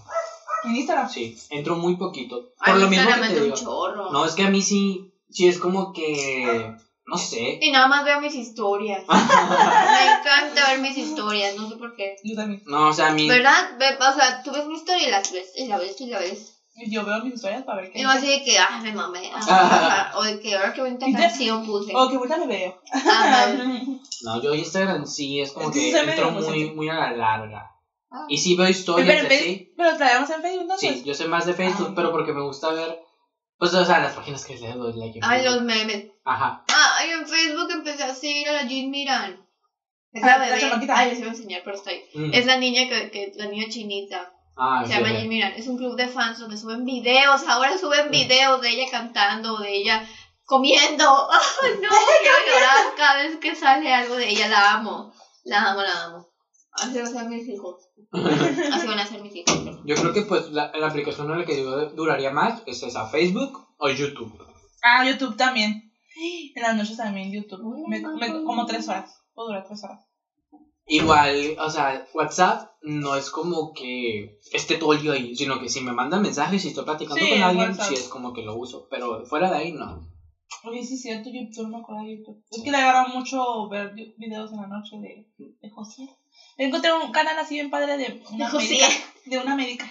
En Instagram. Sí, entro muy poquito. Ay, Por lo mismo que te digo. un chorro. No, es que a mí sí, sí es como que... No sé. Y nada más veo mis historias. *laughs* Me encanta ver mis historias, no sé por qué. Yo también. No, o sea, a mí... ¿Verdad? Ve, o sea, tú ves mi historia y la ves, y la ves, y la ves. Yo veo mis historias para ver qué. Y no así de que, ah, me mamé. ah, *laughs* o de que, ahora qué bonita canción puse. Oh, qué bonita me veo. Ajá. *laughs* No, yo Instagram sí es como Es que que sí entro muy, muy a la larga. Ah. Y sí veo historias Pero, así. Facebook- pero traemos en Facebook entonces. Sí, yo soy más de Facebook, Ah. pero porque me gusta ver, pues, o sea, las páginas que le doy like Ay, los memes. Ajá. Ah, y en Facebook empecé a seguir a la Jean Miran. Es Ah, la la bebé. Ay, les iba a enseñar, pero está ahí. Mm. Es la niña que, que la niña chinita. Ah, Se llama. Jean Miran. Es un club de fans donde suben videos. Ahora suben videos de ella cantando, de ella comiendo. *laughs* Ay, no, *laughs* quiero llorar cada vez que sale algo de ella. La amo. La amo, la amo. Así van a ser mis hijos. *laughs* Así van a ser mis hijos. Yo creo que pues la, la aplicación en la que yo duraría más es esa, Facebook o YouTube. Ah, YouTube también. En las noches también YouTube. Me, me- como tres horas. Puedo durar tres horas. Igual, o sea, WhatsApp no es como que esté todo el día ahí, sino que si me mandan mensajes y estoy platicando Sí, con alguien, WhatsApp. sí es como que lo uso, pero fuera de ahí no. Oye, sí es cierto, YouTube, me acuerdo de YouTube. Es que le agarra mucho ver vi- videos en la noche de, de José. Encontré un canal así bien padre de una De José. médica. De una médica.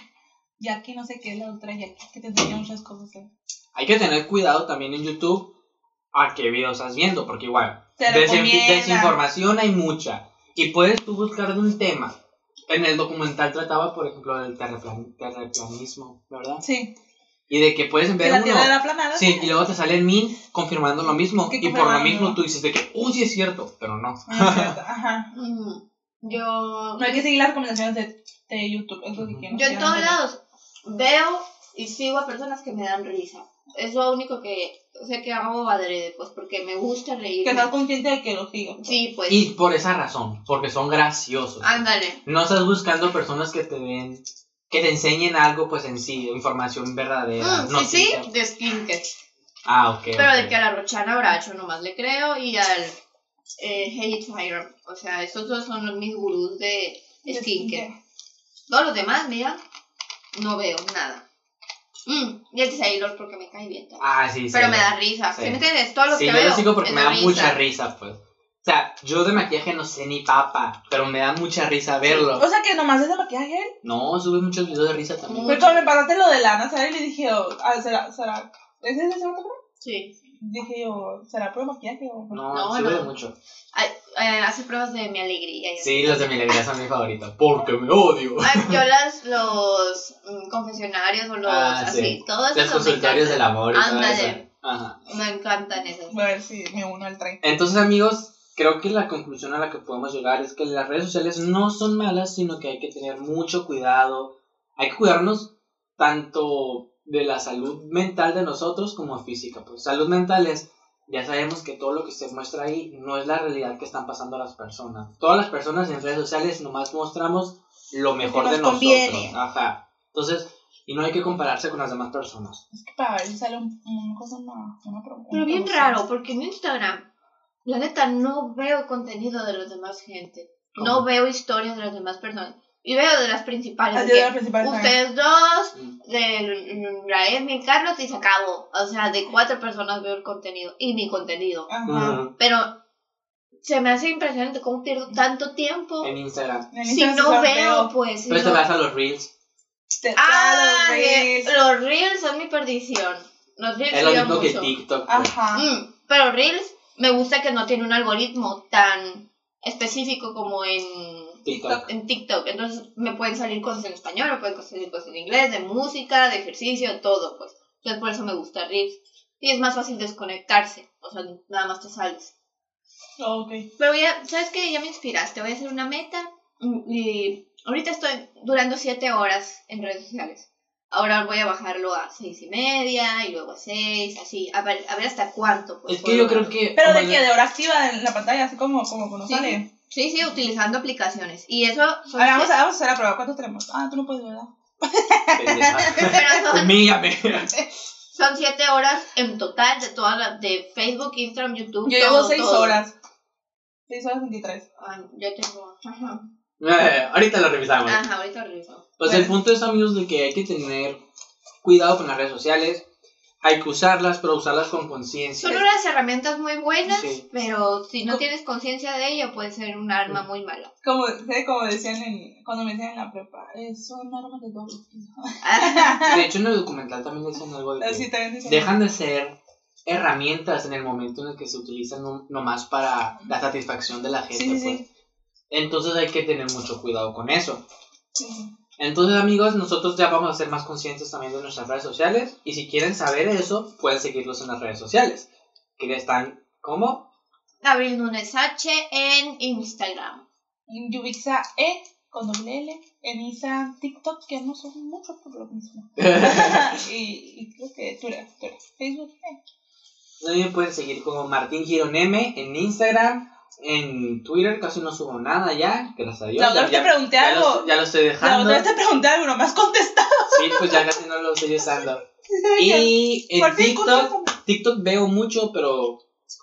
Jackie, no sé qué, la doctora Jackie, que te enseña muchas cosas. ¿eh? Hay que tener cuidado también en YouTube a qué videos estás viendo, porque igual, desinformación hay mucha. Y puedes tú buscar de un tema. En el documental trataba, por ejemplo, del terraplan- terraplanismo, ¿verdad? Sí, Y de que puedes ver la uno. era planada. Sí, y luego te sale el min confirmando lo mismo. Y por lo mismo tú dices de que, uy, sí es cierto, pero no. Ah, es cierto, *laughs* Ajá. Mm, Yo. No hay que seguir las recomendaciones de, de YouTube. Es lo que quiero. Yo en todos lados veo y sigo a personas que me dan risa. Es lo único que sé que hago adrede, pues porque me gusta Que reírme. estás consciente de que lo sigas. Sí, pues. Y por esa razón, porque son graciosos. Ándale. No estás buscando personas que te den, que te enseñen algo, pues en sí, información verdadera. Mm, sí, noticias. sí, de skincare. Ah, ok. Pero de que a la Rochana Bracho nomás le creo y al eh, Hate Fire. O sea, esos dos son los- mis gurús de De skincare. Todos los demás, mira, no veo nada. Mm, y el Sailor porque me cae bien. también. Ah, sí, sí. Pero me da risa. Sí. ¿Sí me entiendes? Todo lo Sí, que yo veo. lo sigo porque me da mucha risa, pues. O sea, yo de maquillaje no sé ni papa, pero me da mucha risa verlo. O sea que nomás es de maquillaje. No, sube muchos videos de risa también. Fue cuando me pasaste lo de Lana, ¿sabes? Y le dije, yo, ah, ¿será, será, ¿es ese segundo programa? Sí. Dije yo, ¿será puro maquillaje o No, No, sube no. mucho. Ay, eh, hace pruebas de mi alegría. Sí, los de mi alegría son mi favorito. Porque me odio. *laughs* Ay, yo las, los mm, confesionarios o los Ah, así, sí. todo eso Los me consultorios del amor y todo Ándale. eso. Ajá. Me encantan esos. A ver si me uno al tren. Entonces, amigos, creo que la conclusión a la que podemos llegar es que las redes sociales no son malas, sino que hay que tener mucho cuidado. Hay que cuidarnos tanto de la salud mental de nosotros como física. Pues salud mental es ya sabemos que todo lo que se muestra ahí no es la realidad que están pasando las personas. Todas las personas en redes sociales nomás mostramos lo mejor nos de nosotros. conviene. Ajá. Entonces, y no hay que compararse con las demás personas. Es que para ver si sale un- una cosa, una, una pro- Pero bien raro, porque en Instagram, la neta, no veo contenido de las demás gente. ¿Cómo? No veo historias de las demás personas. Y veo de las principales. Ah, de yo de que las principales también. Ustedes dos, de la Emi y Carlos, y se acabó. O sea, de cuatro personas veo el contenido. Y mi contenido. Ajá. Pero se me hace impresionante cómo pierdo tanto tiempo. En Instagram. En Si Instagram no veo, pues. si Pero te no- vas a los reels. Te- Ah, los reels. que los reels son mi perdición. Los reels Es lo mismo que. TikTok. pues. Ajá. Mm, pero Reels me gusta que no tiene un algoritmo tan específico como en TikTok. en TikTok. Entonces me pueden salir cosas en español, me pueden salir cosas en inglés, de música, de ejercicio, todo, pues. Entonces por eso me gusta Reels. Y es más fácil desconectarse. O sea, nada más te sales. Ok. Pero ya, ¿sabes qué? Ya me inspiraste. Voy a hacer una meta. Y ahorita estoy durando 7 horas en redes sociales. Ahora voy a bajarlo a seis y media y luego a 6, así. A ver, a ver hasta cuánto. Pues, Es que yo creo que. Pero de que de hora activa en la pantalla, así como, como cuando Sí. sale. Sí, sí, utilizando aplicaciones. Y eso son, A ver, vamos a, vamos a hacer la prueba. ¿Cuántos tenemos? Ah, tú no puedes, ¿verdad? Pero son, Humíllame. son siete horas en total de todas las de Facebook, Instagram, YouTube. Yo todo, llevo 6 todo. horas. 6 horas 23. Ay, yo tengo. Ajá. Eh, ahorita lo revisamos. Ajá, ahorita reviso. Pues el punto es, amigos, de que hay que tener cuidado con las redes sociales. Hay que usarlas, pero usarlas con conciencia. Son unas herramientas muy buenas, Sí. pero si no tienes conciencia de ello, puede ser un arma muy mala. Como, ¿sí? como decían en, cuando me decían en la prepa, son armas de doble filo. Ah, De hecho, en el documental también dicen algo de también dicen. dejan de ser herramientas en el momento en el que se utilizan no- nomás para la satisfacción de la gente. Sí, sí, pues. sí. Entonces hay que tener mucho cuidado con eso. Sí, sí. Entonces, amigos, nosotros ya vamos a ser más conscientes también de nuestras redes sociales. Y si quieren saber eso, pueden seguirlos en las redes sociales. Que están como Gabriel Nunes H en Instagram. En Yubixa E con doble L. En Instagram, TikTok, que no son mucho por lo mismo. *laughs* y, y creo que Twitter, Twitter. Facebook, eh. También pueden seguir como Martín Girón M en Instagram. En Twitter casi no subo nada ya, gracias a Dios. La otra ya, vez te pregunté ya algo. lo, ya lo estoy La dejando. otra vez te pregunté algo, no me has contestado. Sí, pues ya casi no lo estoy usando. *laughs* Y en TikTok. TikTok veo mucho, pero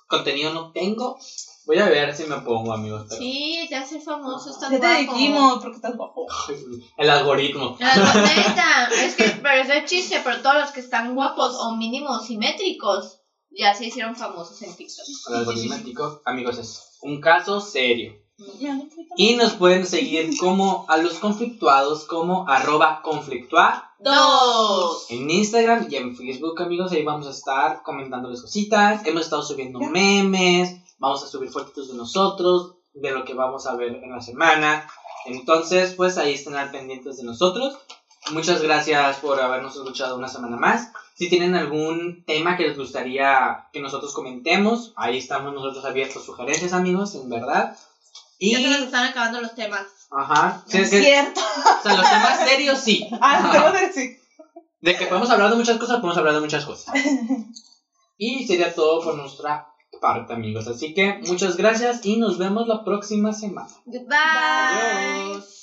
contenido no tengo. Voy a ver si me pongo, amigos. pero- Sí, ya ser famoso está Ya te guapo. dijimos porque estás guapo. *laughs* El algoritmo. La neta, es que parece chiste, pero todos los que están guapos o mínimo simétricos ya se hicieron famosos en TikTok. El TikTok, amigos, es un caso serio. Y nos pueden seguir como a los conflictuados como arroba conflictua Dos. en Instagram y en Facebook, amigos. Ahí vamos a estar comentándoles cositas. Hemos estado subiendo memes. Vamos a subir fotitos de nosotros, de lo que vamos a ver en la semana. Entonces, pues ahí estén al pendientes de nosotros. Muchas gracias por habernos escuchado una semana más. Si tienen algún tema que les gustaría que nosotros comentemos, ahí estamos nosotros abiertos a sugerencias, amigos, en verdad. Y, Ya se nos están acabando los temas. ajá, sí, Es cierto. o sea, los temas serios sí. *laughs* Ah, Ajá. tengo que decir. De que podemos hablar de muchas cosas, podemos hablar de muchas cosas. *laughs* Y sería todo por nuestra parte, amigos. Así que muchas gracias y nos vemos la próxima semana. Goodbye. Adiós.